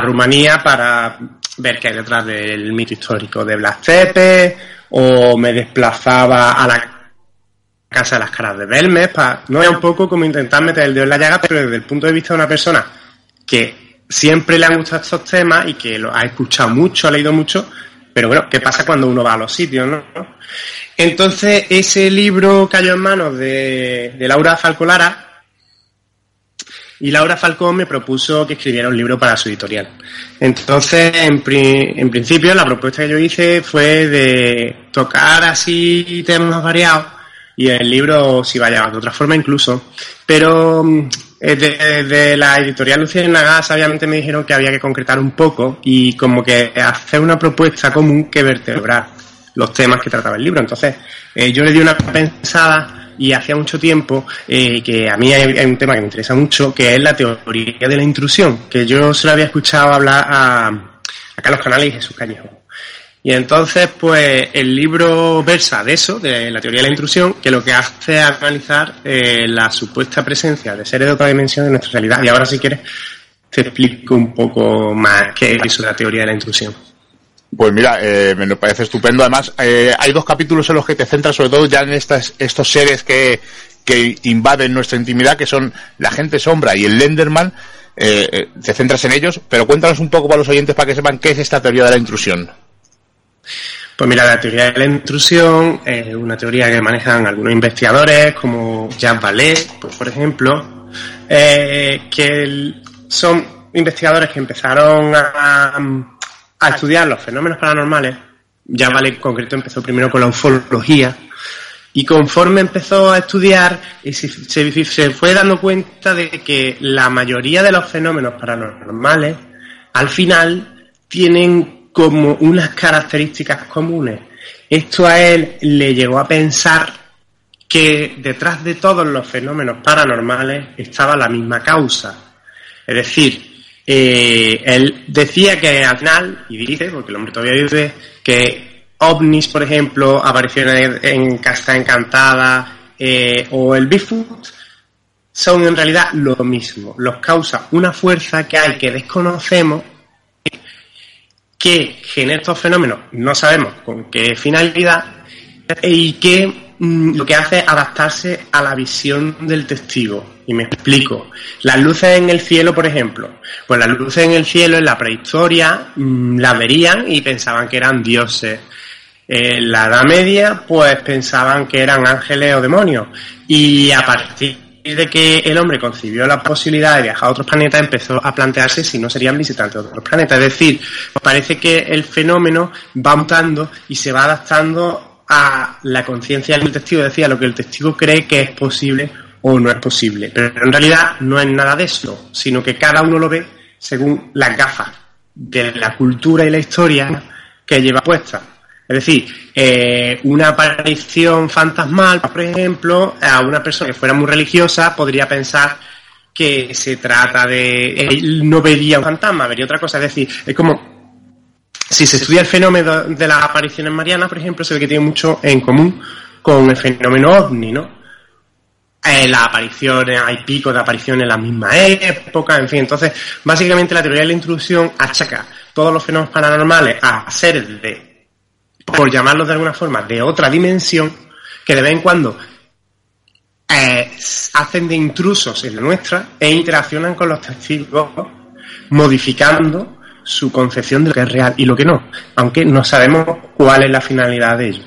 Rumanía para ver qué hay detrás del mito histórico de Blas Tepe, o me desplazaba a la casa de las caras de Belmes, para, no era un poco como intentar meter el dedo en la llaga, pero desde el punto de vista de una persona que siempre le han gustado estos temas y que lo ha escuchado mucho, ha leído mucho, pero bueno, ¿qué pasa cuando uno va a los sitios, no? Entonces, ese libro cayó en manos de, Laura Falcolara y Laura Falcón me propuso que escribiera un libro para su editorial. Entonces, en, en principio, la propuesta que yo hice fue de tocar así temas variados y el libro iba llevando de otra forma incluso. Pero desde de la editorial Luciérnaga sabiamente me dijeron que había que concretar un poco y como que hacer una propuesta común que vertebrar los temas que trataba el libro. Entonces, eh, yo le di una pensada y hacía mucho tiempo eh, que a mí hay, un tema que me interesa mucho, que es la teoría de la intrusión, que yo se lo había escuchado hablar a, a Carlos Canales y Jesús Callejo. Y entonces, pues el libro versa de eso, de la teoría de la intrusión, que lo que hace es analizar eh, la supuesta presencia de seres de otra dimensión en nuestra realidad. Y ahora, si quieres, te explico un poco más qué es la teoría de la intrusión. Pues mira, eh, me parece estupendo. Además, eh, hay dos capítulos en los que te centras sobre todo ya en estas, estos seres que, que invaden nuestra intimidad, que son la gente sombra y el Lenderman. te centras en ellos, pero cuéntanos un poco para los oyentes para que sepan qué es esta teoría de la intrusión. Pues mira, la teoría de la intrusión es una teoría que manejan algunos investigadores como Jean Vallée, pues, por ejemplo, eh, que son investigadores que empezaron a, estudiar los fenómenos paranormales. Ya vale, en concreto empezó primero con la ufología. Y conforme empezó a estudiar, se, se fue dando cuenta de que la mayoría de los fenómenos paranormales, al final, tienen como unas características comunes. Esto a él le llegó a pensar que detrás de todos los fenómenos paranormales estaba la misma causa. Es decir, eh, él decía que al y dice, porque el hombre todavía dice, que ovnis, por ejemplo, apariciones en Casa Encantada eh, o el Bigfoot, son en realidad lo mismo. Los causa una fuerza que hay que desconocemos que genera estos fenómenos, no sabemos con qué finalidad, y que mm, lo que hace es adaptarse a la visión del testigo. Y me explico. Las luces en el cielo, por ejemplo. Pues las luces en el cielo en la prehistoria mm, las verían y pensaban que eran dioses. En la Edad Media, pues pensaban que eran ángeles o demonios. Y a partir de que el hombre concibió la posibilidad de viajar a otros planetas, empezó a plantearse si no serían visitantes de otros planetas. Es decir, parece que el fenómeno va mutando y se va adaptando a la conciencia del testigo, decía, lo que el testigo cree que es posible o no es posible. Pero en realidad no es nada de eso, sino que cada uno lo ve según las gafas de la cultura y la historia que lleva puesta. Es decir, eh, una aparición fantasmal, por ejemplo, a una persona que fuera muy religiosa podría pensar que se trata de... Él no vería un fantasma, vería otra cosa. Es decir, es como si se estudia el fenómeno de las apariciones marianas, por ejemplo, se ve que tiene mucho en común con el fenómeno ovni, ¿no? Eh, las apariciones, hay picos de apariciones en la misma época, en fin. Entonces, básicamente la teoría de la intrusión achaca todos los fenómenos paranormales a seres de, por llamarlos de alguna forma, de otra dimensión, que de vez en cuando eh, hacen de intrusos en la nuestra e interaccionan con los testigos, modificando su concepción de lo que es real y lo que no, aunque no sabemos cuál es la finalidad de ello.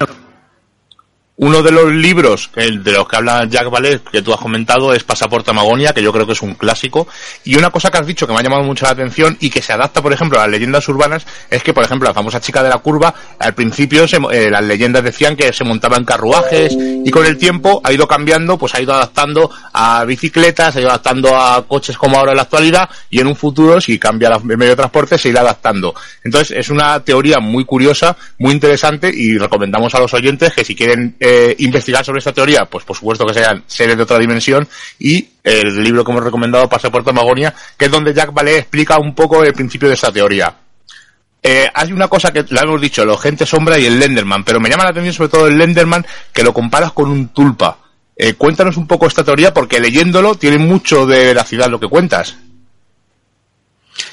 Uno de los libros de los que habla Jack Valet, que tú has comentado, es Pasaporte Amagonia, que yo creo que es un clásico. Y una cosa que has dicho que me ha llamado mucho la atención y que se adapta, por ejemplo, a las leyendas urbanas, es que, por ejemplo, la famosa chica de la curva, al principio eh, las leyendas decían que se montaba en carruajes y con el tiempo ha ido cambiando, pues ha ido adaptando a bicicletas, ha ido adaptando a coches como ahora en la actualidad y en un futuro, si cambia el medio de transporte, se irá adaptando. Entonces, es una teoría muy curiosa, muy interesante y recomendamos a los oyentes que si quieren eh, investigar sobre esta teoría, pues por supuesto que sean seres de otra dimensión y el libro que hemos recomendado, Pasaporte Magonia, que es donde Jack Vallée explica un poco el principio de esta teoría. Eh, hay una cosa que la hemos dicho, los gente sombra y el Lenderman, pero me llama la atención sobre todo el Lenderman que lo comparas con un tulpa. Eh, cuéntanos un poco esta teoría porque leyéndolo tiene mucho de veracidad lo que cuentas.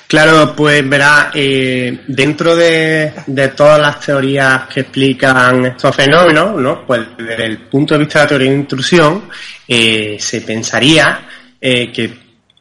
Claro, pues verá, eh, dentro de, todas las teorías que explican estos fenómenos, ¿no? Pues desde el punto de vista de la teoría de intrusión, eh, se pensaría eh, que,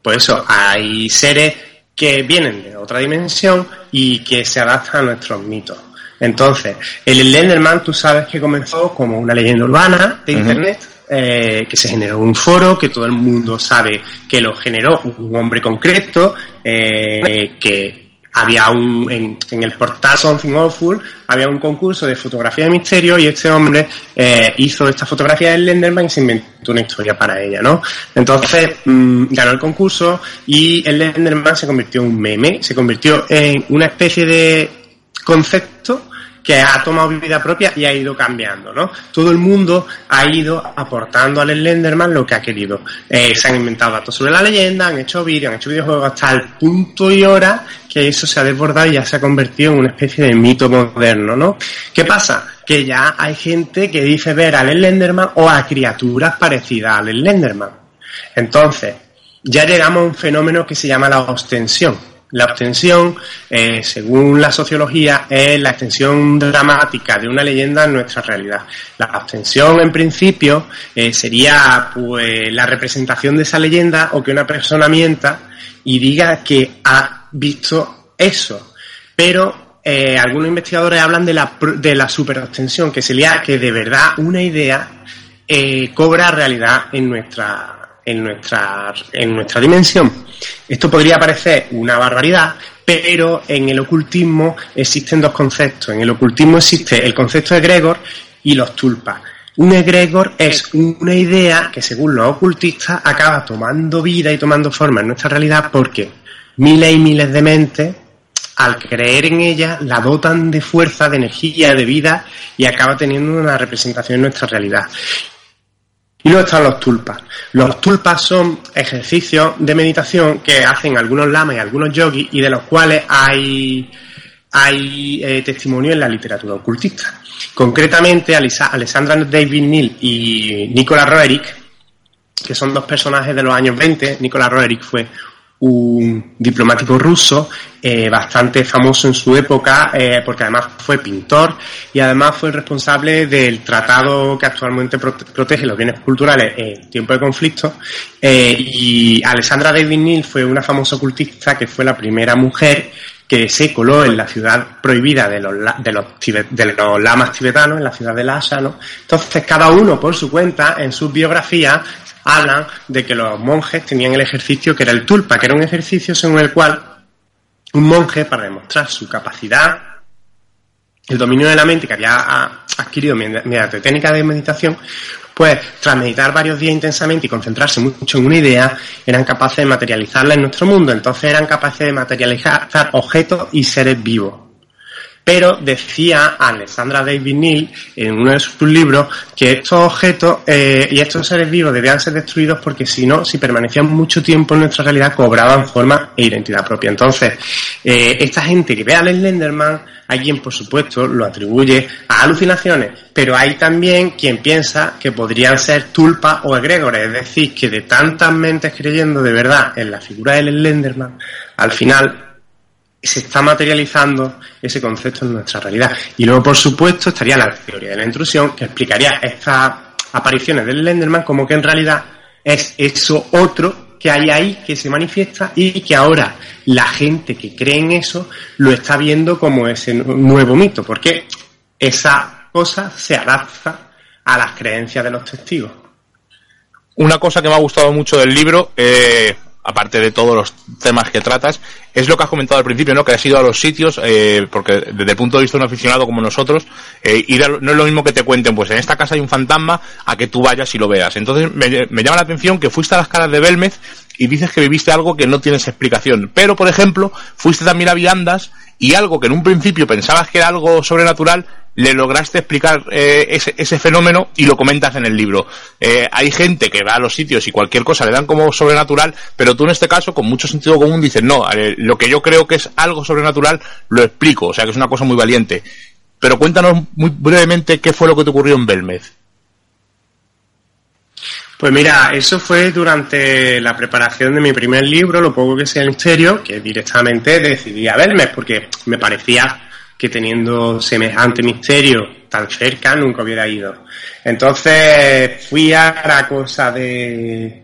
pues eso, hay seres que vienen de otra dimensión y que se adaptan a nuestros mitos. Entonces, el Slenderman, tú sabes que comenzó como una leyenda urbana de Internet, eh, que se generó un foro, que todo el mundo sabe que lo generó un hombre concreto, eh, que había un, en, el portal Something Awful, había un concurso de fotografía de misterio y este hombre eh, hizo esta fotografía del Lenderman y se inventó una historia para ella, ¿no? Entonces mm, ganó el concurso y el Lenderman se convirtió en un meme, se convirtió en una especie de concepto que ha tomado vida propia y ha ido cambiando, ¿no? Todo el mundo ha ido aportando al Slenderman lo que ha querido. Eh, se han inventado datos sobre la leyenda, han hecho vídeos, han hecho videojuegos hasta el punto y hora que eso se ha desbordado y ya se ha convertido en una especie de mito moderno, ¿no? ¿Qué pasa? Que ya hay gente que dice ver al Slenderman o a criaturas parecidas al Slenderman. Entonces, ya llegamos a un fenómeno que se llama la ostensión la obtención, eh, según la sociología, es la extensión dramática de una leyenda en nuestra realidad. La abstención, en principio, eh, sería pues la representación de esa leyenda o que una persona mienta y diga que ha visto eso. Pero eh, algunos investigadores hablan de la, de la que sería que de verdad una idea cobra realidad en nuestra en nuestra, en nuestra dimensión. Esto podría parecer una barbaridad, pero en el ocultismo existen dos conceptos. En el ocultismo existe el concepto de Gregor y los tulpas. Un egregor es una idea que, según los ocultistas, acaba tomando vida y tomando forma en nuestra realidad porque miles y miles de mentes, al creer en ella, la dotan de fuerza, de energía, de vida y acaba teniendo una representación en nuestra realidad. Y luego están los tulpas. Los tulpas son ejercicios de meditación que hacen algunos lamas y algunos yogis y de los cuales hay, hay eh, testimonio en la literatura ocultista. Concretamente, Alessandra David Neal y Nicola Roerich, que son dos personajes de los años 20. Nicola Roerich fue un diplomático ruso eh, bastante famoso en su época eh, porque además fue pintor y además fue el responsable del tratado que actualmente protege los bienes culturales en tiempo de conflicto eh, y Alessandra David Neal fue una famosa ocultista que fue la primera mujer que se coló en la ciudad prohibida de los, de los, de los lamas tibetanos, en la ciudad de Lhasa, ¿no? Entonces, cada uno por su cuenta, en sus biografías, hablan de que los monjes tenían el ejercicio que era el tulpa, que era un ejercicio según el cual un monje, para demostrar su capacidad, el dominio de la mente que había adquirido mediante técnicas de meditación, pues tras meditar varios días intensamente y concentrarse mucho en una idea, eran capaces de materializarla en nuestro mundo. Entonces eran capaces de materializar objetos y seres vivos. Pero decía Alexandra David Neal en uno de sus libros que estos objetos eh, y estos seres vivos debían ser destruidos porque si no, si permanecían mucho tiempo en nuestra realidad, cobraban forma e identidad propia. Entonces, eh, esta gente que ve al Slenderman, hay quien, por supuesto, lo atribuye a alucinaciones, pero hay también quien piensa que podrían ser tulpas o egregores, es decir, que de tantas mentes creyendo de verdad en la figura del Slenderman, al final se está materializando ese concepto en nuestra realidad. Y luego, por supuesto, estaría la teoría de la intrusión, que explicaría estas apariciones del Lenderman como que en realidad es eso otro que hay ahí, que se manifiesta y que ahora la gente que cree en eso lo está viendo como ese nuevo mito, porque esa cosa se adapta a las creencias de los testigos. Una cosa que me ha gustado mucho del libro, eh, aparte de todos los temas que tratas, es lo que has comentado al principio, ¿no? Que has ido a los sitios, eh, porque desde el punto de vista de un aficionado como nosotros, eh, ir no es lo mismo que te cuenten, pues en esta casa hay un fantasma, a que tú vayas y lo veas. Entonces me, me llama la atención que fuiste a las caras de Belmez y dices que viviste algo que no tienes explicación. Pero, por ejemplo, fuiste también a Viandas y algo que en un principio pensabas que era algo sobrenatural, le lograste explicar eh, ese, ese, fenómeno y lo comentas en el libro. Eh, hay gente que va a los sitios y cualquier cosa le dan como sobrenatural, pero tú en este caso, con mucho sentido común, dices, no, eh, lo que yo creo que es algo sobrenatural, lo explico, o sea que es una cosa muy valiente. Pero cuéntanos muy brevemente qué fue lo que te ocurrió en Belmez. Pues mira, eso fue durante la preparación de mi primer libro, Lo poco que sea el misterio, que directamente decidí a Belmez, porque me parecía que teniendo semejante misterio tan cerca nunca hubiera ido. Entonces fui a la cosa de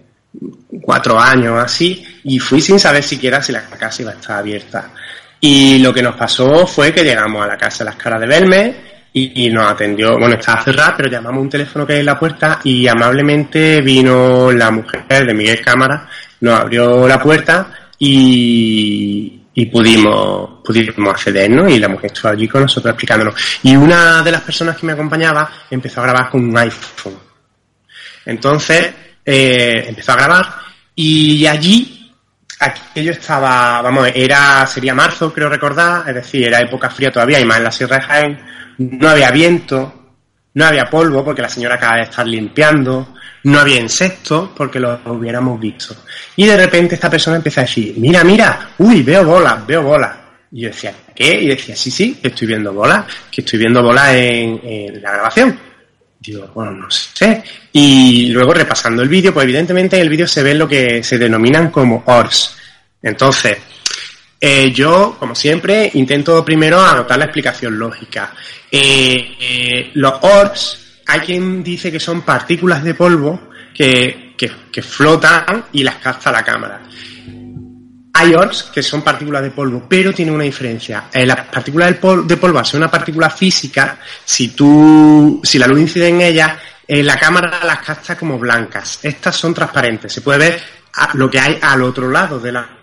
cuatro años así y fui sin saber siquiera si la casa iba a estar abierta. Y lo que nos pasó fue que llegamos a la casa de las caras de Belme y, nos atendió, bueno, estaba cerrada, pero llamamos un teléfono que hay en la puerta y amablemente vino la mujer de Miguel Cámara, nos abrió la puerta y, y pudimos, pudimos acceder, ¿no? Y la mujer estuvo allí con nosotros explicándonos. Y una de las personas que me acompañaba empezó a grabar con un iPhone. Entonces, eh, empezó a grabar y allí, aquello estaba, vamos, era, sería marzo, creo recordar, es decir, era época fría todavía y más en la Sierra de Jaén, no había viento, no había polvo porque la señora acaba de estar limpiando, no había insectos porque los hubiéramos visto. Y de repente esta persona empieza a decir, mira, mira, uy, veo bolas, veo bolas. Y yo decía, ¿qué? Y decía, sí, sí, estoy viendo bolas, que estoy viendo bolas en, la grabación. Digo, bueno, no sé. Y luego repasando el vídeo, pues evidentemente en el vídeo se ven lo que se denominan como orbs. Entonces, eh, yo, como siempre, intento primero anotar la explicación lógica. Eh, eh, los orbs hay quien dice que son partículas de polvo que, flotan y las capta la cámara. Hay orbs que son partículas de polvo, pero tiene una diferencia. Eh, las partículas de polvo, de polvo, una partícula física, si tú, si la luz incide en ella, eh, la cámara las capta como blancas. Estas son transparentes. Se puede ver lo que hay al otro lado de la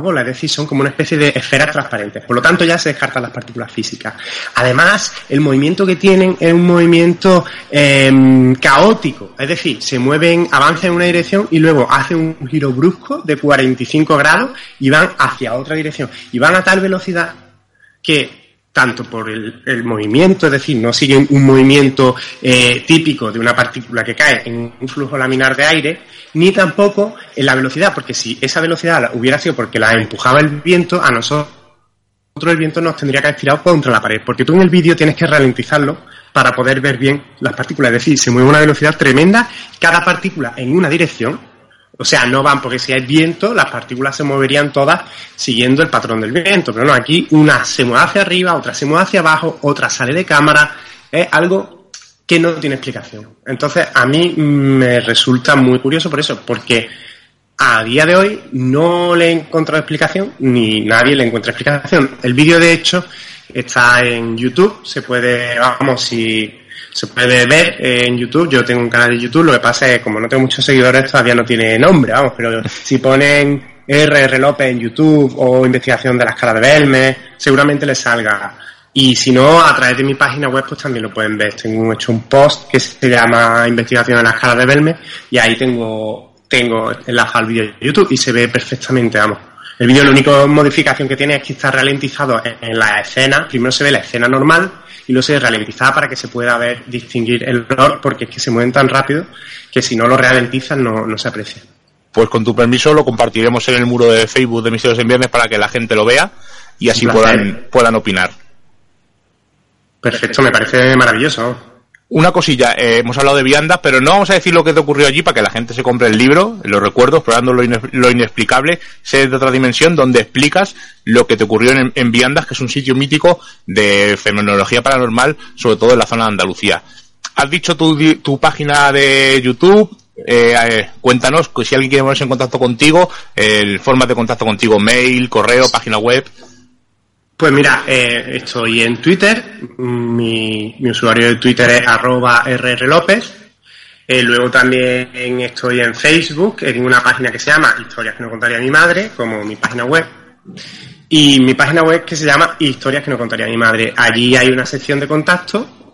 bola, es decir, son como una especie de esferas transparentes. Por lo tanto, ya se descartan las partículas físicas. Además, el movimiento que tienen es un movimiento em, caótico, es decir, se mueven, avanzan en una dirección y luego hacen un giro brusco de 45 grados y van hacia otra dirección. Y van a tal velocidad que tanto por el, movimiento, es decir, no siguen un movimiento eh, típico de una partícula que cae en un flujo laminar de aire, ni tampoco en la velocidad, porque si esa velocidad hubiera sido porque la empujaba el viento, a nosotros el viento nos tendría que haber tirado contra la pared, porque tú en el vídeo tienes que ralentizarlo para poder ver bien las partículas, es decir, se mueve a una velocidad tremenda, cada partícula en una dirección, o sea, no van porque si hay viento, las partículas se moverían todas siguiendo el patrón del viento. Pero no, aquí una se mueve hacia arriba, otra se mueve hacia abajo, otra sale de cámara. Es algo que no tiene explicación. Entonces, a mí me resulta muy curioso por eso, porque a día de hoy no le he encontrado explicación, ni nadie le encuentra explicación. El vídeo, de hecho, está en YouTube, se puede, vamos, si se puede ver en YouTube. Yo tengo un canal de YouTube, lo que pasa es que como no tengo muchos seguidores todavía no tiene nombre, vamos, pero si ponen RR López en YouTube o investigación de la escala de Belme, seguramente les salga. Y si no, a través de mi página web, pues también lo pueden ver. Tengo hecho un post que se llama Investigación de la escala de Belme y ahí tengo, tengo enlazado al vídeo de YouTube y se ve perfectamente, vamos. El vídeo, la única modificación que tiene es que está ralentizado en la escena. Primero se ve la escena normal y luego se ralentiza para que se pueda ver, distinguir el olor, porque es que se mueven tan rápido que si no lo ralentizan no, no se aprecia. Pues con tu permiso lo compartiremos en el muro de Facebook de Misterios en Viernes para que la gente lo vea y así puedan, puedan opinar. Perfecto, me parece maravilloso una cosilla, eh, hemos hablado de viandas, pero no vamos a decir lo que te ocurrió allí para que la gente se compre el libro, los recuerdos, explorando lo, lo inexplicable, sé de otra dimensión, donde explicas lo que te ocurrió en, Viandas, que es un sitio mítico de fenomenología paranormal, sobre todo en la zona de Andalucía. Has dicho tu, tu página de YouTube, eh, eh, cuéntanos si alguien quiere ponerse en contacto contigo, el forma de contacto contigo, mail, correo, página web. Pues mira, eh, estoy en Twitter, mi, usuario de Twitter es arroba rrlopez, eh, luego también estoy en Facebook, en una página que se llama Historias que no contaría mi madre, como mi página web, y mi página web que se llama Historias que no contaría mi madre. Allí hay una sección de contacto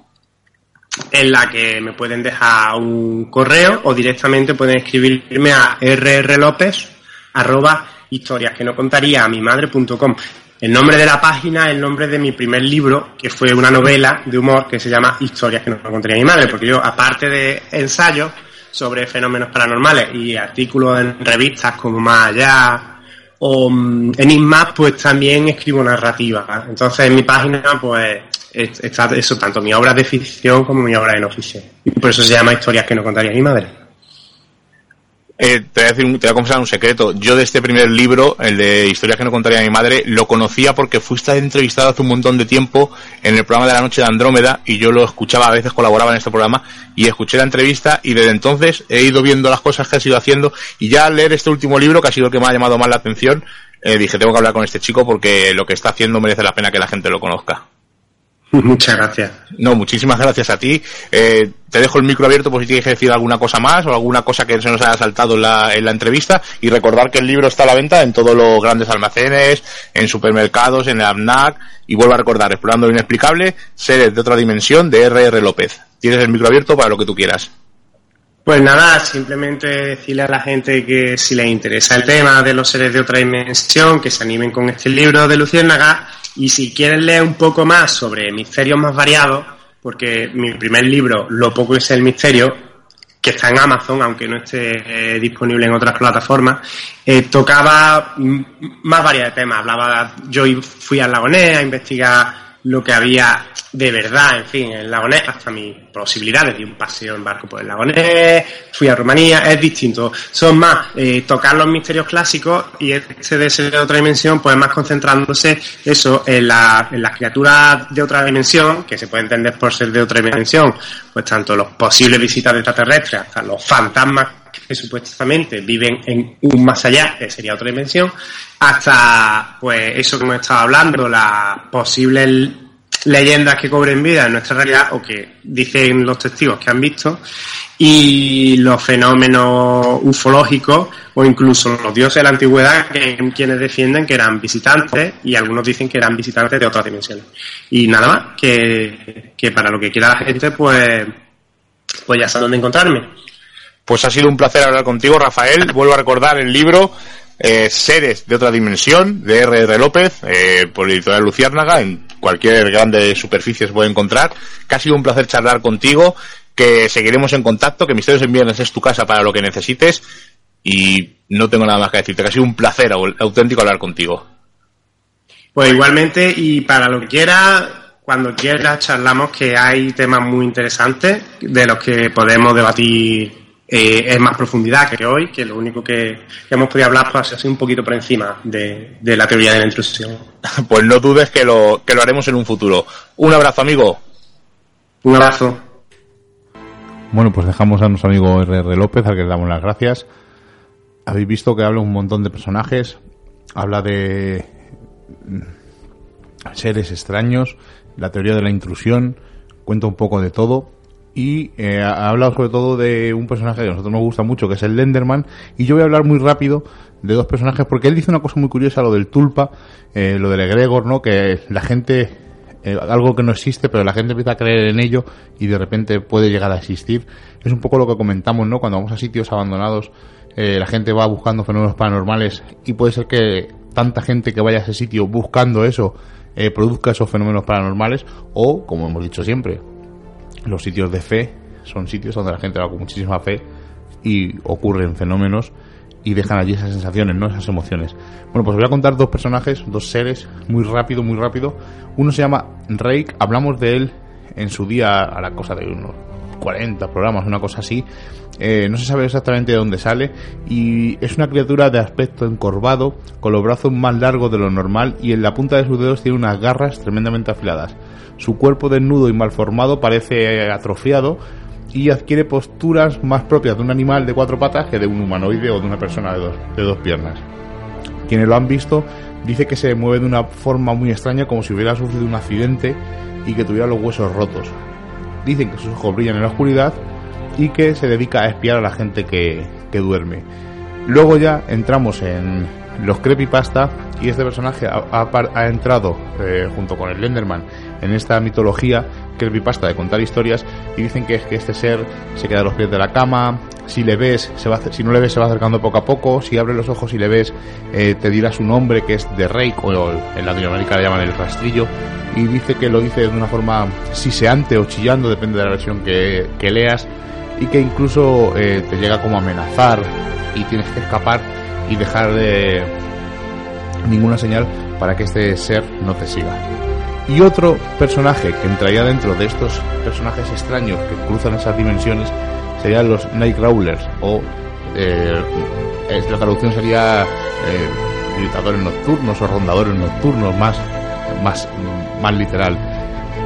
en la que me pueden dejar un correo o directamente pueden escribirme a rrlopez arroba historias que no contaría a mi madre.com. El nombre de la página es el nombre de mi primer libro, que fue una novela de humor que se llama Historias que no contaría mi madre, porque yo, aparte de ensayos sobre fenómenos paranormales y artículos en revistas como Más Allá o mm, en INMAS, pues también escribo narrativa. Entonces en mi página, pues está eso, tanto mi obra de ficción como mi obra de no ficción. Y por eso se llama Historias que no contaría mi madre. Eh, te, voy a decir, te voy a confesar un secreto. Yo de este primer libro, el de Historias que no contaría a mi madre, lo conocía porque fuiste entrevistado hace un montón de tiempo en el programa de la noche de Andrómeda y yo lo escuchaba, a veces colaboraba en este programa y escuché la entrevista y desde entonces he ido viendo las cosas que has ido haciendo y ya al leer este último libro, que ha sido el que me ha llamado más la atención, eh, dije, tengo que hablar con este chico porque lo que está haciendo merece la pena que la gente lo conozca. Muchas gracias. No, muchísimas gracias a ti. Eh, te dejo el micro abierto por si tienes que decir alguna cosa más o alguna cosa que se nos haya saltado en la, en la entrevista y recordar que el libro está a la venta en todos los grandes almacenes, en supermercados, en el AMNAC y vuelvo a recordar, Explorando lo Inexplicable, Seres de otra dimensión de R.R. López. Tienes el micro abierto para lo que tú quieras. Pues nada, simplemente decirle a la gente que si les interesa el tema de los seres de otra dimensión, que se animen con este libro de Luciérnaga y si quieren leer un poco más sobre misterios más variados, porque mi primer libro, Lo poco es el misterio, que está en Amazon, aunque no esté eh, disponible en otras plataformas, eh, tocaba más variedad de temas. Hablaba, yo fui al Lagonés a investigar lo que había de verdad, en fin, en Lagonés, hasta mis posibilidades de un paseo en barco por el Lagonés, fui a Rumanía, es distinto. Son más eh, tocar los misterios clásicos y este de ser de otra dimensión, pues más concentrándose eso en, en las criaturas de otra dimensión, que se puede entender por ser de otra dimensión, pues tanto los posibles visitas de extraterrestres hasta los fantasmas que supuestamente viven en un más allá, que sería otra dimensión, hasta pues eso que hemos estado hablando, la posible leyendas que cobren vida en nuestra realidad o que dicen los testigos que han visto y los fenómenos ufológicos o incluso los dioses de la antigüedad que quienes defienden que eran visitantes y algunos dicen que eran visitantes de otras dimensiones. Y nada más, que, que para lo que quiera la gente, pues, pues ya saben dónde encontrarme. Pues ha sido un placer hablar contigo, Rafael. Vuelvo a recordar el libro eh, Seres de otra dimensión, de R.R. López, eh, por editorial Luciérnaga, en cualquier grande superficie se puede encontrar. Que ha sido un placer charlar contigo, que seguiremos en contacto, que Misterios en Viernes es tu casa para lo que necesites, y no tengo nada más que decirte, que ha sido un placer auténtico hablar contigo. Pues igualmente, y para lo que quieras, cuando quieras charlamos que hay temas muy interesantes de los que podemos debatir eh, en más profundidad que hoy, que lo único que, hemos podido hablar pues, ha sido un poquito por encima de, la teoría de la intrusión. Pues no dudes que lo, que lo haremos en un futuro. Un abrazo, amigo. Un abrazo. Bueno, pues dejamos a nuestro amigo RR López, al que le damos las gracias. Habéis visto que habla un montón de personajes, habla de seres extraños, la teoría de la intrusión, cuenta un poco de todo y eh, ha hablado sobre todo de un personaje que a nosotros nos gusta mucho, que es el Lenderman, y yo voy a hablar muy rápido de dos personajes, porque él dice una cosa muy curiosa, lo del Tulpa, eh, lo del Egregor, ¿no? Que la gente, eh, algo que no existe, pero la gente empieza a creer en ello y de repente puede llegar a existir. Es un poco lo que comentamos, ¿no? Cuando vamos a sitios abandonados, la gente va buscando fenómenos paranormales y puede ser que tanta gente que vaya a ese sitio buscando eso produzca esos fenómenos paranormales o, como hemos dicho siempre, los sitios de fe son sitios donde la gente va con muchísima fe y ocurren fenómenos y dejan allí esas sensaciones, ¿no? Esas emociones. Bueno, pues voy a contar dos personajes, dos seres, muy rápido, muy rápido. Uno se llama Rake, hablamos de él en su día a la cosa de unos 40 programas, una cosa así. Eh, no se sabe exactamente de dónde sale y es una criatura de aspecto encorvado, con los brazos más largos de lo normal y en la punta de sus dedos tiene unas garras tremendamente afiladas. Su cuerpo desnudo y malformado parece atrofiado y adquiere posturas más propias de un animal de cuatro patas que de un humanoide o de una persona de dos, de dos piernas. Quienes lo han visto dice que se mueve de una forma muy extraña como si hubiera sufrido un accidente y que tuviera los huesos rotos. Dicen que sus ojos brillan en la oscuridad y que se dedica a espiar a la gente que, duerme. Luego ya entramos en los creepypasta y este personaje ha, entrado eh, junto con el Lenderman en esta mitología creepypasta de contar historias y dicen que que este ser se queda a los pies de la cama, si le ves, se va, si no le ves se va acercando poco a poco, si abre los ojos y le ves eh, te dirá su nombre que es de Rey o en Latinoamérica le llaman el rastrillo y dice que lo dice de una forma siseante o chillando, depende de la versión que, leas y que incluso eh, te llega como a amenazar y tienes que escapar y dejar de ninguna señal para que este ser no te siga. Y otro personaje que entraría dentro de estos personajes extraños que cruzan esas dimensiones serían los Nightcrawlers o eh, la traducción sería eh, gritadores nocturnos o rondadores nocturnos más, más, más literal.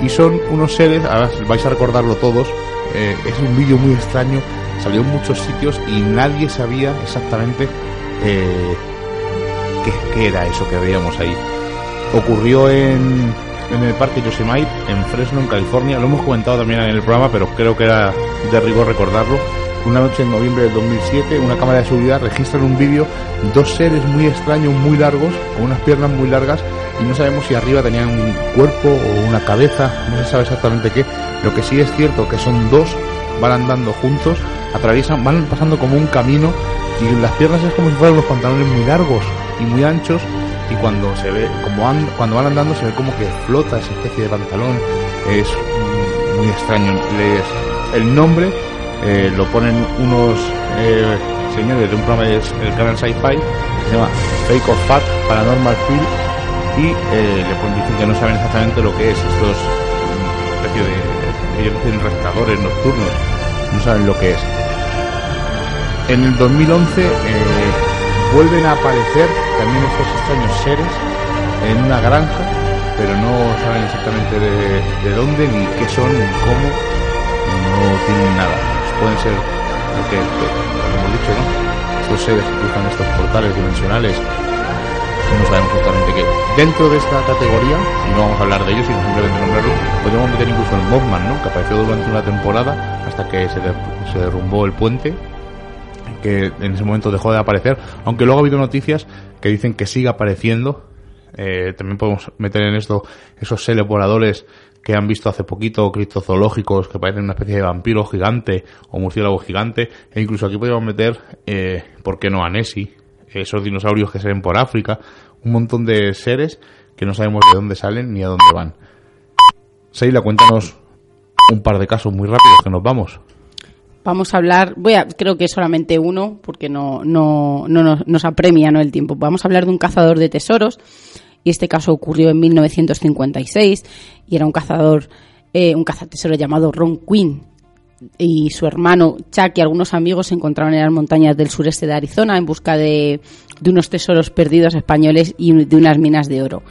Y son unos seres, ahora vais a recordarlo todos, eh, es un vídeo muy extraño, salió en muchos sitios y nadie sabía exactamente eh, qué, qué era eso que veíamos ahí. Ocurrió en, en el Parque Yosemite, en Fresno, en California. Lo hemos comentado también en el programa, pero creo que era de rigor recordarlo. Una noche en noviembre del 2007, una cámara de seguridad registra en un vídeo dos seres muy extraños, muy largos, con unas piernas muy largas, y no sabemos si arriba tenían un cuerpo o una cabeza, no se sabe exactamente qué. Lo que sí es cierto que son dos, van andando juntos, atraviesan, van pasando como un camino, y las piernas es como si fueran los pantalones muy largos y muy anchos, y cuando se ve como cuando van andando se ve como que flota esa especie de pantalón. Es muy extraño. El nombre eh, lo ponen unos eh, señores de un programa del canal Sci-Fi se llama Fake of Fact Paranormal Field y eh, le ponen, dicen que no saben exactamente lo que es. Estos especie de ellos dicen restauradores nocturnos no saben lo que es. En el 2011 vuelven a aparecer también estos extraños seres en una granja, pero no saben exactamente de, dónde, ni qué son, ni cómo, no tienen nada. Pueden ser, lo que, hemos dicho. Estos seres que cruzan estos portales dimensionales, no sabemos exactamente qué. Dentro de esta categoría, y no vamos a hablar de ellos, sino simplemente nombrarlo, podríamos meter incluso el Mothman, ¿no? que apareció durante una temporada hasta que se, se derrumbó el puente, que en ese momento dejó de aparecer, aunque luego ha habido noticias que dicen que sigue apareciendo. Eh, también podemos meter en esto esos seres que han visto hace poquito, criptozoológicos que parecen una especie de vampiro gigante o murciélago gigante, e incluso aquí podríamos meter, eh, ¿por qué no a Nessie? Esos dinosaurios que se ven por África, un montón de seres que no sabemos de dónde salen ni a dónde van. Seila, cuéntanos un par de casos muy rápidos que nos vamos. Vamos a hablar, voy a, creo que solamente uno, porque no, no, no nos, apremia ¿no? el tiempo. Vamos a hablar de un cazador de tesoros, y este caso ocurrió en 1956, y era un cazador, eh, un cazatesoro llamado Ron Quinn, y su hermano Chuck y algunos amigos se encontraban en las montañas del sureste de Arizona en busca de, unos tesoros perdidos españoles y de unas minas de oro.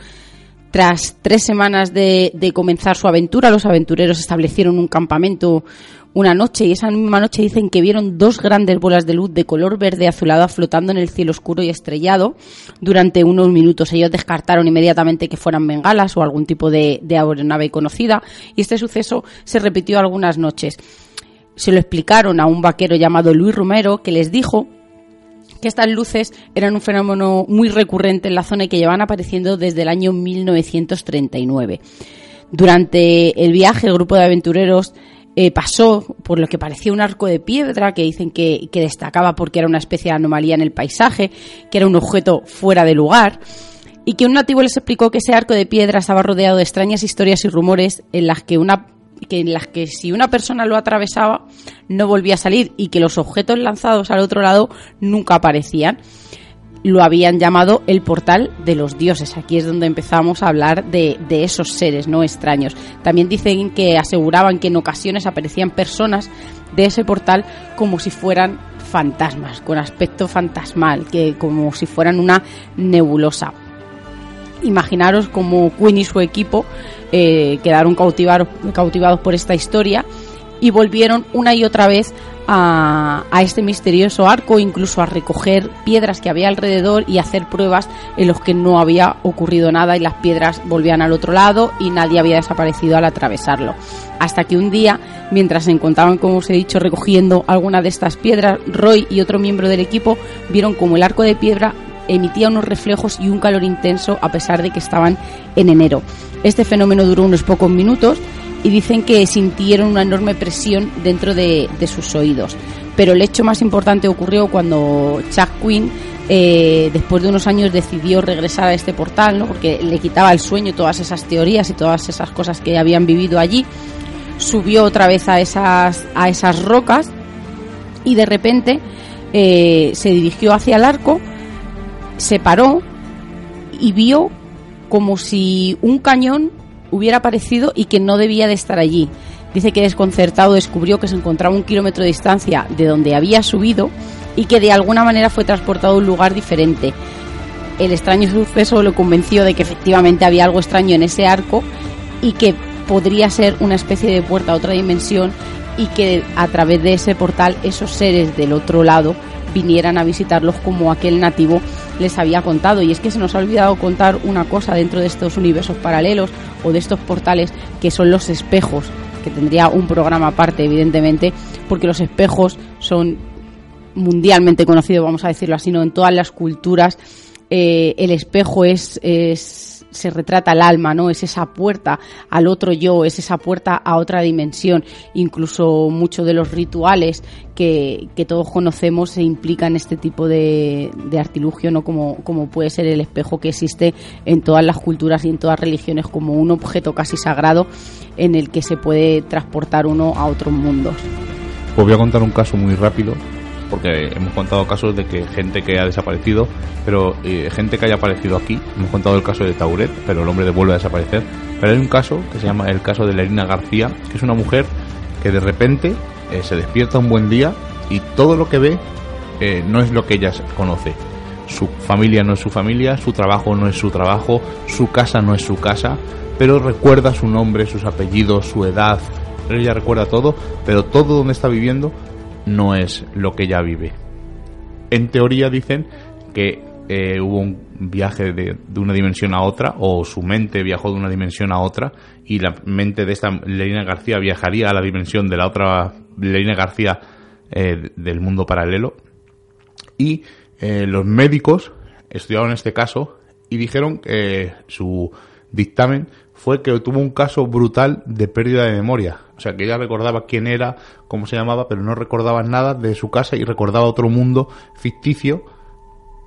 Tras tres semanas de, comenzar su aventura, los aventureros establecieron un campamento una noche y esa misma noche dicen que vieron dos grandes bolas de luz de color verde azulado flotando en el cielo oscuro y estrellado durante unos minutos. Ellos descartaron inmediatamente que fueran bengalas o algún tipo de, de aeronave conocida y este suceso se repitió algunas noches se lo explicaron a un vaquero llamado Luis Romero que les dijo que estas luces eran un fenómeno muy recurrente en la zona y que llevan apareciendo desde el año 1939. Durante el viaje, el grupo de aventureros eh, pasó por lo que parecía un arco de piedra que dicen que, que, destacaba porque era una especie de anomalía en el paisaje, que era un objeto fuera de lugar, y que un nativo les explicó que ese arco de piedra estaba rodeado de extrañas historias y rumores en las que una que en las que si una persona lo atravesaba no volvía a salir y que los objetos lanzados al otro lado nunca aparecían. Lo habían llamado el portal de los dioses. Aquí es donde empezamos a hablar de, de esos seres no extraños. También dicen que aseguraban que en ocasiones aparecían personas de ese portal como si fueran fantasmas, con aspecto fantasmal, que como si fueran una nebulosa imaginaros como Quinn y su equipo eh, quedaron cautivados por esta historia y volvieron una y otra vez a, este misterioso arco, incluso a recoger piedras que había alrededor y hacer pruebas en los que no había ocurrido nada y las piedras volvían al otro lado y nadie había desaparecido al atravesarlo. Hasta que un día, mientras se encontraban, como os he dicho, recogiendo alguna de estas piedras, Roy y otro miembro del equipo vieron como el arco de piedra emitía unos reflejos y un calor intenso a pesar de que estaban en enero. Este fenómeno duró unos pocos minutos y dicen que sintieron una enorme presión dentro de, sus oídos. Pero el hecho más importante ocurrió cuando Chuck Quinn, eh, después de unos años, decidió regresar a este portal, ¿no? porque le quitaba el sueño todas esas teorías y todas esas cosas que habían vivido allí. Subió otra vez a esas, a esas rocas y de repente eh, se dirigió hacia el arco se paró y vio como si un cañón hubiera aparecido y que no debía de estar allí. Dice que desconcertado descubrió que se encontraba un kilómetro de distancia de donde había subido y que de alguna manera fue transportado a un lugar diferente. El extraño suceso lo convenció de que efectivamente había algo extraño en ese arco y que podría ser una especie de puerta a otra dimensión y que a través de ese portal esos seres del otro lado vinieran a visitarlos como aquel nativo les había contado. Y es que se nos ha olvidado contar una cosa dentro de estos universos paralelos o de estos portales que son los espejos, que tendría un programa aparte, evidentemente, porque los espejos son mundialmente conocidos, vamos a decirlo así, ¿no? en todas las culturas. Eh, el espejo es, es se retrata el alma, ¿no? Es esa puerta al otro yo, es esa puerta a otra dimensión. Incluso muchos de los rituales que, que todos conocemos se implican este tipo de, de artilugio, ¿no? Como, como puede ser el espejo que existe en todas las culturas y en todas religiones como un objeto casi sagrado en el que se puede transportar uno a otros mundos. Pues voy a contar un caso muy rápido porque hemos contado casos de que gente que ha desaparecido, pero eh, gente que haya aparecido aquí, hemos contado el caso de Tauret, pero el hombre vuelve a desaparecer. Pero hay un caso que se llama el caso de Lerina García, que es una mujer que de repente eh, se despierta un buen día y todo lo que ve eh, no es lo que ella conoce. Su familia no es su familia, su trabajo no es su trabajo, su casa no es su casa, pero recuerda su nombre, sus apellidos, su edad, ella recuerda todo, pero todo donde está viviendo no es lo que ella vive. En teoría dicen que eh, hubo un viaje de, de, una dimensión a otra, o su mente viajó de una dimensión a otra, y la mente de esta Lelina García viajaría a la dimensión de la otra Lelina García eh, del mundo paralelo. Y eh, los médicos estudiaron este caso y dijeron que su dictamen fue que tuvo un caso brutal de pérdida de memoria. O sea, que ella recordaba quién era, cómo se llamaba, pero no recordaba nada de su casa y recordaba otro mundo ficticio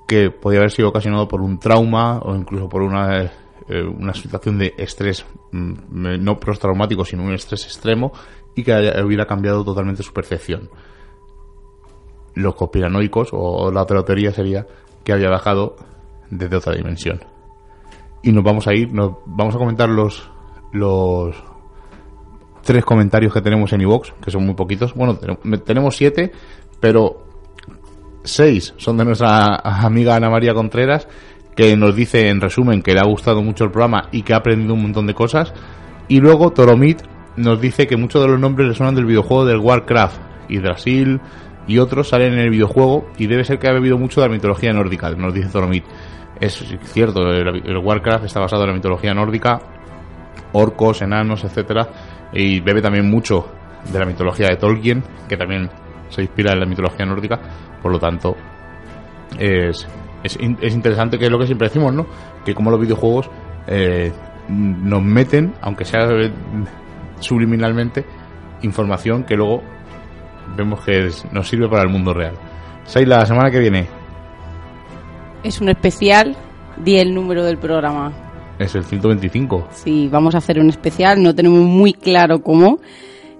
que podía haber sido ocasionado por un trauma o incluso por una, eh, una situación de estrés, mm, no postraumático, sino un estrés extremo y que hubiera cambiado totalmente su percepción. Los conspiranoicos o la otra teoría sería que había bajado desde otra dimensión y nos vamos a ir, nos vamos a comentar los los tres comentarios que tenemos en iVox, que son muy poquitos. Bueno, tenemos siete, pero seis son de nuestra amiga Ana María Contreras, que nos dice en resumen que le ha gustado mucho el programa y que ha aprendido un montón de cosas. Y luego Toromit nos dice que muchos de los nombres le suenan del videojuego del Warcraft y Brasil y otros salen en el videojuego y debe ser que ha bebido mucho de la mitología nórdica, nos dice Toromit. Es cierto, el, Warcraft está basado en la mitología nórdica, orcos, enanos, etcétera, y bebe también mucho de la mitología de Tolkien, que también se inspira en la mitología nórdica, por lo tanto es, es, es interesante que es lo que siempre decimos, ¿no? Que como los videojuegos eh, nos meten, aunque sea subliminalmente, información que luego vemos que nos sirve para el mundo real. Sai, la semana que viene es un especial, di el número del programa. Es el 125. Sí, vamos a hacer un especial, no tenemos muy claro cómo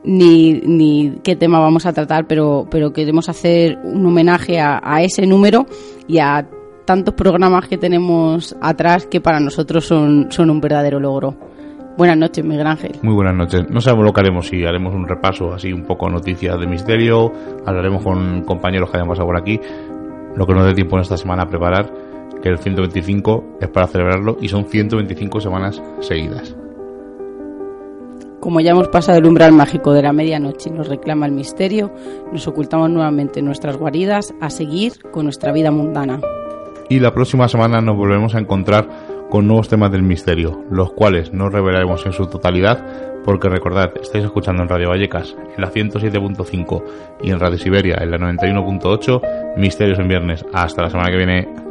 ni, ni qué tema vamos a tratar, pero, pero queremos hacer un homenaje a, ese número y a tantos programas que tenemos atrás que para nosotros son, son un verdadero logro. Buenas noches, Miguel Ángel. Muy buenas noches. No sabemos lo que haremos, si haremos un repaso así un poco noticias de misterio, hablaremos con compañeros que hayan pasado por aquí, lo que nos dé tiempo en esta semana a preparar, que el 125 es para celebrarlo y son 125 semanas seguidas. Como ya hemos pasado el umbral mágico de la medianoche y nos reclama el misterio, nos ocultamos nuevamente en nuestras guaridas a seguir con nuestra vida mundana. Y la próxima semana nos volvemos a encontrar con nuevos temas del misterio, los cuales no revelaremos en su totalidad, porque recordad, estáis escuchando en Radio Vallecas en la 107.5 y en Radio Siberia en la 91.8, Misterios en Viernes. Hasta la semana que viene.